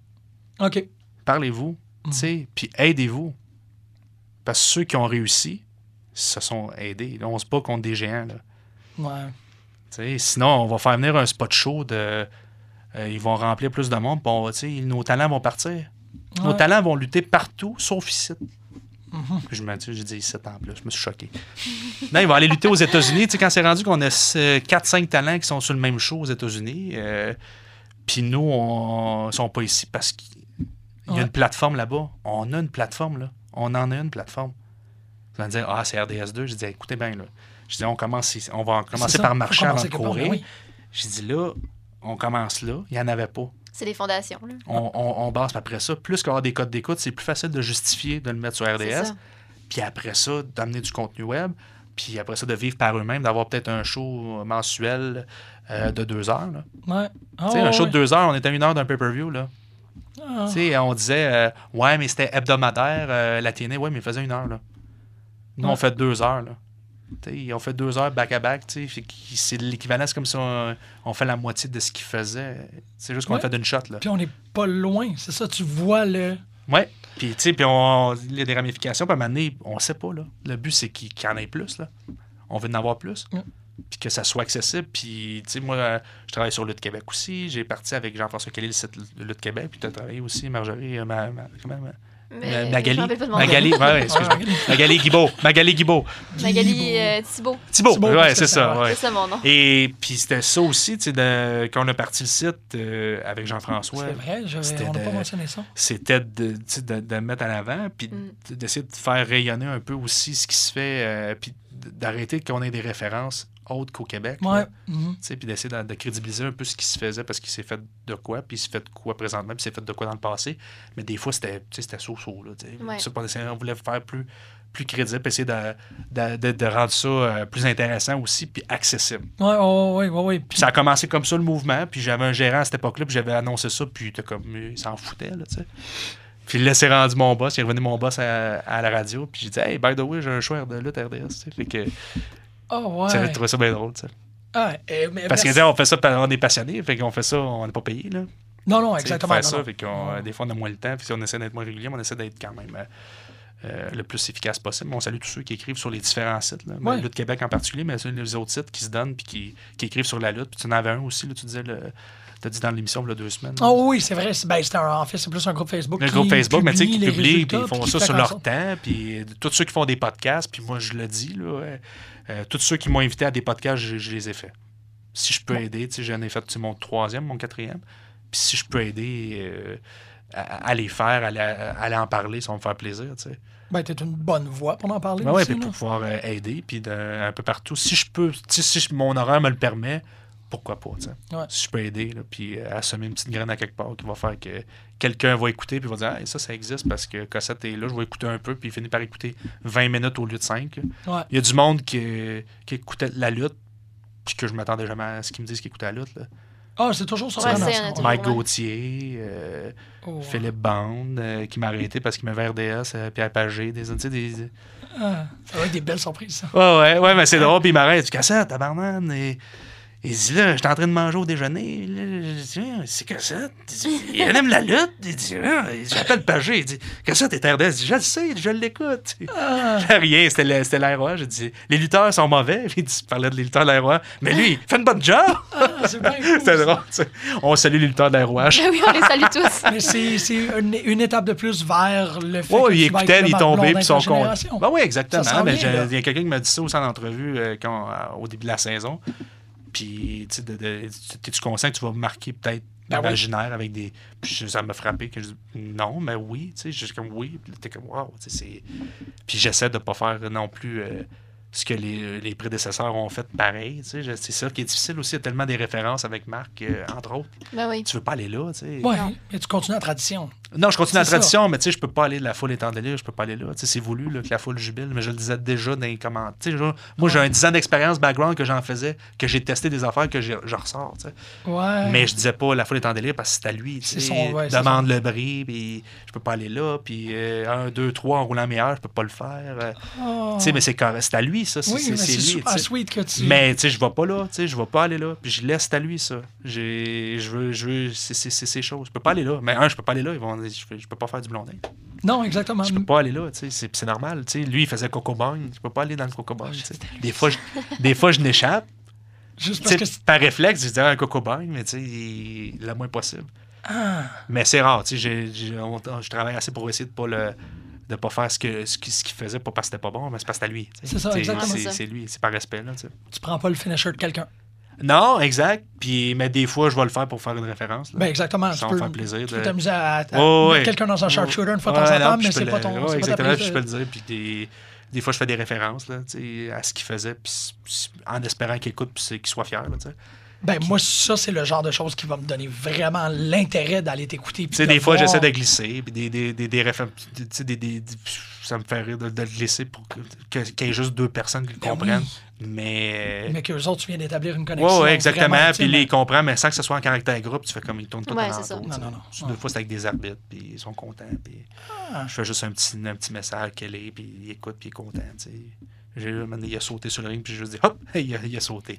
OK. Parlez-vous. Mm. puis aidez-vous. Parce que ceux qui ont réussi se sont aidés. Là, on se bat contre des géants. Là. Ouais. Sinon, on va faire venir un spot show de. euh, ils vont remplir plus de monde, puis on va- tu sais, nos talents vont partir. Nos talents vont lutter partout, sauf ici. Mhm. Je me dis, j'ai dit ici en plus, je me suis choqué. non, ils vont aller lutter aux États-Unis. Tu sais, quand c'est rendu qu'on a 4-5 talents qui sont sur le même show aux États-Unis, euh, puis nous, on ne sont pas ici parce qu'il y a Ouais. une plateforme là-bas. On a une plateforme, là. On en a une plateforme. Ils vont dire, ah, c'est RDS2. Je dis, écoutez bien, là. Je dis, on, commence on va commencer par marcher avant de courir. oui. J'ai dit, là, on commence là. Il n'y en avait pas. C'est les fondations. Là. On, on, on base puis après ça. Plus aura des codes d'écoute, c'est plus facile de justifier de le mettre sur RDS. Puis après ça, d'amener du contenu web. Puis après ça, de vivre par eux-mêmes, d'avoir peut-être un show mensuel euh, de deux heures. là. Ouais. Tu sais, un ouais, show de deux heures, on était à une heure d'un pay-per-view. Là. Ah. On disait, euh, ouais, mais c'était hebdomadaire, euh, la TNA, ouais, mais il faisait une heure. Là. Nous, Ouais. on fait deux heures. Là. On fait deux heures back-à-back. C'est l'équivalent, c'est comme si on, on fait la moitié de ce qu'ils faisaient. C'est juste qu'on Ouais. fait d'une shot. Là. Puis on n'est pas loin, c'est ça, tu vois le. Ouais. Puis, tu sais, puis on, il y a des ramifications. Puis à un moment donné, on sait pas, là. Le but, c'est qu'il qu'il y en ait plus, là. On veut en avoir plus. Ouais. Puis que ça soit accessible. Puis, tu sais, moi, je travaille sur Lutte Québec aussi. J'ai parti avec Jean-François Kelly, le site Lutte Québec. Puis tu as travaillé aussi, Marjorie, euh, ma, ma- comment, ma- Mais, Ma- Magali. Magali, ouais, ouais, excuse-moi. Magali Guibault. Magali Guibault. Magali euh, Thibault. Thibault, ouais, c'est ça- ça. ouais. C'est ça mon nom. Et puis c'était ça aussi, tu sais, quand on a parti le site euh, avec Jean-François. C'est vrai, on n'a pas de- mentionné ça. c'était de, de, de le mettre en avant, puis Mm. d'essayer de faire rayonner un peu aussi ce qui se fait, euh, puis d'arrêter qu'on ait des références autres qu'au Québec. mhm. Sais, puis d'essayer de, de crédibiliser un peu ce qui se faisait parce qu'il s'est fait de quoi, puis il s'est fait de quoi présentement, puis il s'est fait de quoi dans le passé. Mais des fois, c'était tu sais, c'était so-so. Là, tu sais. Ouais. On, voulait faire plus, plus crédible, puis essayer de, de, de- de rendre ça euh, plus intéressant aussi, puis accessible. Ouais, ouais, ouais, ouais, ouais. Puis, ça a commencé comme ça le mouvement, puis j'avais un gérant à cette époque-là, puis j'avais annoncé ça, puis il comme, il s'en foutait, là, tu sais. Puis là, c'est rendu mon boss, il est revenu mon boss à, à la radio, puis j'ai dit, hey, by the way, j'ai un choix de lutte RDS, tu sais. Fait que oh, ouais. trouvé ça bien drôle, sais. Ah, mais Parce que, on fait ça, parce qu'on est passionné, fait qu'on fait ça, on n'est pas payé, là. Non, non, exactement. Faire non, ça, non. fait qu'on, euh, des fois, on a moins le temps, puis si on essaie d'être moins régulier, mais on essaie d'être quand même euh, euh, le plus efficace possible. On salue tous ceux qui écrivent sur les différents sites, là. Ouais. Lutte Québec en particulier, mais les autres sites qui se donnent, puis qui, qui écrivent sur la lutte. Puis tu en avais un aussi, là, tu disais, le, t'as dit dans l'émission, il y a deux semaines. Oh oui, c'est vrai. c'est- Ben, un- en fait, c'est plus un groupe Facebook. Le qui groupe Facebook, mais tu sais, qui publie puis ils font ça sur leur temps, puis euh, tous ceux qui font des podcasts, puis moi, je le dis, là, euh, tous ceux qui m'ont invité à des podcasts, je, je les ai faits. Si je peux aider, tu sais, j'en ai fait mon troisième, mon quatrième, puis si je peux aider euh, à, à les faire, à, aller- à aller en parler, ça va me faire plaisir, tu sais. Ben, t'es une bonne voix pour en parler. Ben puis là. pour pouvoir euh, aider, puis un peu partout. Si je peux, si mon horaire me le permet, pourquoi pas, tu sais. Ouais. Si je peux aider, là, puis euh, assommer une petite graine à quelque part qui va faire que quelqu'un va écouter, puis va dire, ah, ça, ça existe parce que Cossette est là, je vais écouter un peu, puis il finit par écouter 20 minutes au lieu de 5. Ouais. Il y a du monde qui, qui écoutait la lutte, puis que je m'attendais jamais à ce qu'ils me disent qu'ils écoutaient la lutte. là. Ah, c'est toujours sur Ouais, Mike. Gauthier, euh, Oh. Philippe Bande, euh, qui m'a arrêté parce qu'il m'avait RDS, euh, Pierre Pagé, des, tu sais, des, Ah, ça va être des belles surprises, ça. Ouais, ouais, ouais, mais c'est drôle. Puis il m'arrête. Tu cassette, tabarnane. Et il dit là, j'étais en train de manger au déjeuner. Là, je dis, Ah, c'est cassette. Il dit, il aime la lutte. Il dit, Ah, j'appelle Pagé. Il dit, cassette est RDS. Je dis, je le sais, je l'écoute. Ah, *laughs* Rien, c'était le- c'était l'AROA. J'ai dit, les lutteurs sont mauvais. *laughs* Il dit, il parlait de les lutteurs de. Mais lui, il fait une bonne job. ah, c'est bien *laughs* cool, C'était ça. drôle. On salue les lutteurs de. Ben oui, on les salue tous. Mais c'est c'est une, une étape de plus vers le fait Oui, que il écoutait, il tombait, puis son compte. Ben oui, exactement. Ça Mais là. il y a quelqu'un qui m'a dit ça aussi en entrevue euh, quand, euh, au début de la saison. Puis, tu sais, de- de- t'es-tu conscient que tu vas marquer peut-être Ben oui. l'imaginaire avec des. Puis ça m'a frappé que je non, mais oui, tu sais, je suis comme oui. Puis t'es comme wow, tu sais, c'est. Puis j'essaie de pas faire non plus. euh, ce que les, les prédécesseurs ont fait pareil, tu sais, c'est ça qui est difficile aussi, il y a tellement des références avec Marc, euh, entre autres. Ben oui. Tu veux pas aller là, tu sais. Non. mais tu continues la tradition. Non, je continue la ça. tradition, mais tu sais, je peux pas aller de la foule étant délire, je peux pas aller là. Tu sais, c'est voulu là, que la foule jubile, mais je le disais déjà dans les commentaires. Tu sais, genre, moi, j'ai un 10 ans d'expérience background que j'en faisais, que j'ai testé des affaires que je ressors. tu sais. Ouais. Mais je disais pas la foule est en délire parce que c'est à lui. tu C'est sais. son- ouais, c'est demande le bris, puis je peux pas aller là, puis 1, 2, 3 en roulant meilleur, je peux pas le faire. euh, Oh. Tu sais, mais c'est correct, c'est à lui, ça. C'est Oui, c'est- mais c'est c'est lui. sweet que tu. Mais tu sais, je vais pas là, tu sais, je vais pas aller là, puis je laisse à lui ça. J'ai, je veux, je veux, c'est c'est- c'est ces choses. Je peux pas aller là. Mais un, je peux pas aller là. Ils vont, dire, je, peux- je peux pas faire du blondin. Non, exactement. Je peux pas aller là, tu sais, c'est c'est normal. Tu sais, lui, il faisait coco bang. Je peux pas aller dans le coco bang. sais. Des fois, je, *laughs* des fois, je n'échappe. Juste Tu parce que. c'est- par réflexe, je dis ah, un coco bang, mais tu sais, il- le moins possible. Ah, Mais c'est rare, tu sais, j'ai- j'ai- on- je travaille assez pour essayer de pas le de pas faire ce que ce qu'il ce qu'il faisait pas parce que c'était pas bon mais c'est parce que c'était lui. C'est ça, exactement c'est- lui c'est par respect là tu sais. tu prends pas le finisher de quelqu'un. non exact puis mais des fois je vais le faire pour faire une référence là. Ben, exactement. Ça me fait plaisir tu peux t'amuser à, à mettre quelqu'un dans un sharpshooter une fois de temps en temps, mais c'est pas ton. ta exactement puis je peux le dire puis des, des fois je fais des références là, à ce qu'il faisait puis en espérant qu'il écoute puis qu'il soit fier là, tu Ben, moi, ça, c'est le genre de choses qui va me donner vraiment l'intérêt d'aller t'écouter. Tu sais, de des fois, voir- j'essaie de glisser, puis des, des, des, des, réfé- tu sais, des- des- des- ça me fait rire de, de le glisser pour qu'il y ait juste deux personnes qui le Ben comprennent. oui. Mais. Mais qu'eux autres, tu viens d'établir une Oui, connexion. ouais, exactement. Puis les comprend, mais sans que ce soit en caractère groupe, tu fais comme ils tournent tout Ouais, en c'est ça. entour, Non, non, non. Des fois, c'est avec des arbitres, puis ils sont contents. Puis Ah. je fais juste un petit, un petit message qu'elle est, puis il écoute, puis il est content. tu sais. Il a sauté sur le ring, puis j'ai juste dit hop, *laughs* il a, il a sauté.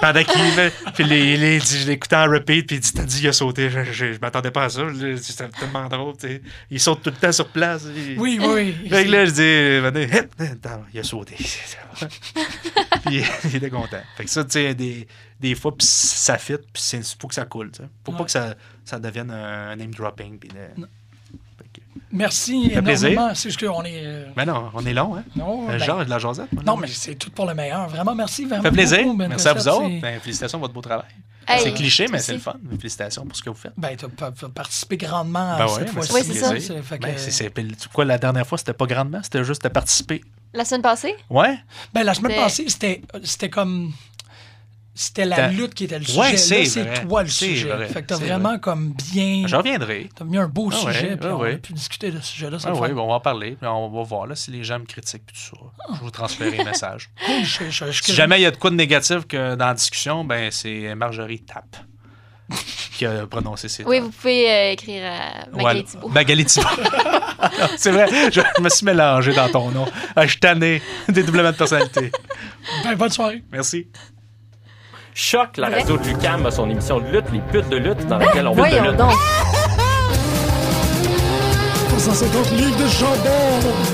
Pendant qu'il. Puis les, les, je l'écoutais en repeat, puis il dit T'as dit, il a sauté. Je, je, je m'attendais pas à ça. C'était tellement drôle. tu sais. Il saute tout le temps sur place. il- Oui, oui. Fait que là, je dis, hip, attends, il a sauté. *laughs* puis il était content. Fait que ça, tu sais, des, des fois, puis ça fit, puis il faut que ça coule. tu sais. Faut Ouais. pas que ça, ça devienne un name dropping. Puis de- Merci fait plaisir. énormément. C'est juste qu'on est. euh, Mais non, on est long, hein? Non, Euh, ben, genre de la jasette. moi, non, mais c'est tout pour le meilleur. Vraiment, merci. Vraiment Ça fait plaisir. beaucoup, Ben Merci à vous autres. Ben, félicitations pour votre beau travail. Hey, c'est cliché, mais c'est le fun. Félicitations pour ce que vous faites. Ben, tu as participé grandement Ben à ouais, cette ben, fois-ci. Oui, c'est ça. c'est- fait que- Ben, c'est- quoi, la dernière fois, c'était pas grandement, c'était juste de participer. La semaine passée? Ouais? Ben, la semaine passée, c'était c'était comme. C'était la lutte qui était le sujet. Ouais, Là, c'est toi le C'est sujet. vrai. Fait que t'as vraiment comme bien. Je reviendrai. T'as mis un beau Ah ouais, sujet, puis ah on ouais. a pu discuter de ce sujet-là. Ah oui, bon, on va en parler. puis on va voir là, si les gens me critiquent puis tout ça. Je vais vous transférer le message. *laughs* Cool, je- je- je- Si jamais il y a de quoi de négatif que dans la discussion, ben c'est Marjorie Tapp qui a prononcé ces Oui, vous pouvez euh, écrire à Magali Voilà. Thibault. Magali Thibault. *laughs* *laughs* c'est vrai, je me suis mélangé dans ton nom. Ah, je suis tanné. Dédoublement de personnalité. Ben, bonne soirée. Merci. Choc, la radio de Lucam a son émission de lutte, les putes de lutte, dans laquelle on parle de lutte. donc. 150 livres de jambon.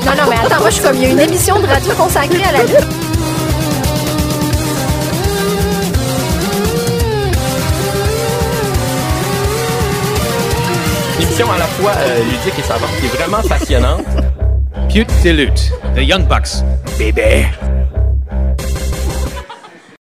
Non, non, mais attends, moi, je suis comme, il y a une émission de radio consacrée à la lutte. Une émission à la fois euh, ludique et savante qui est vraiment passionnante. Pute de lutte. The Young Bucks. Bébé.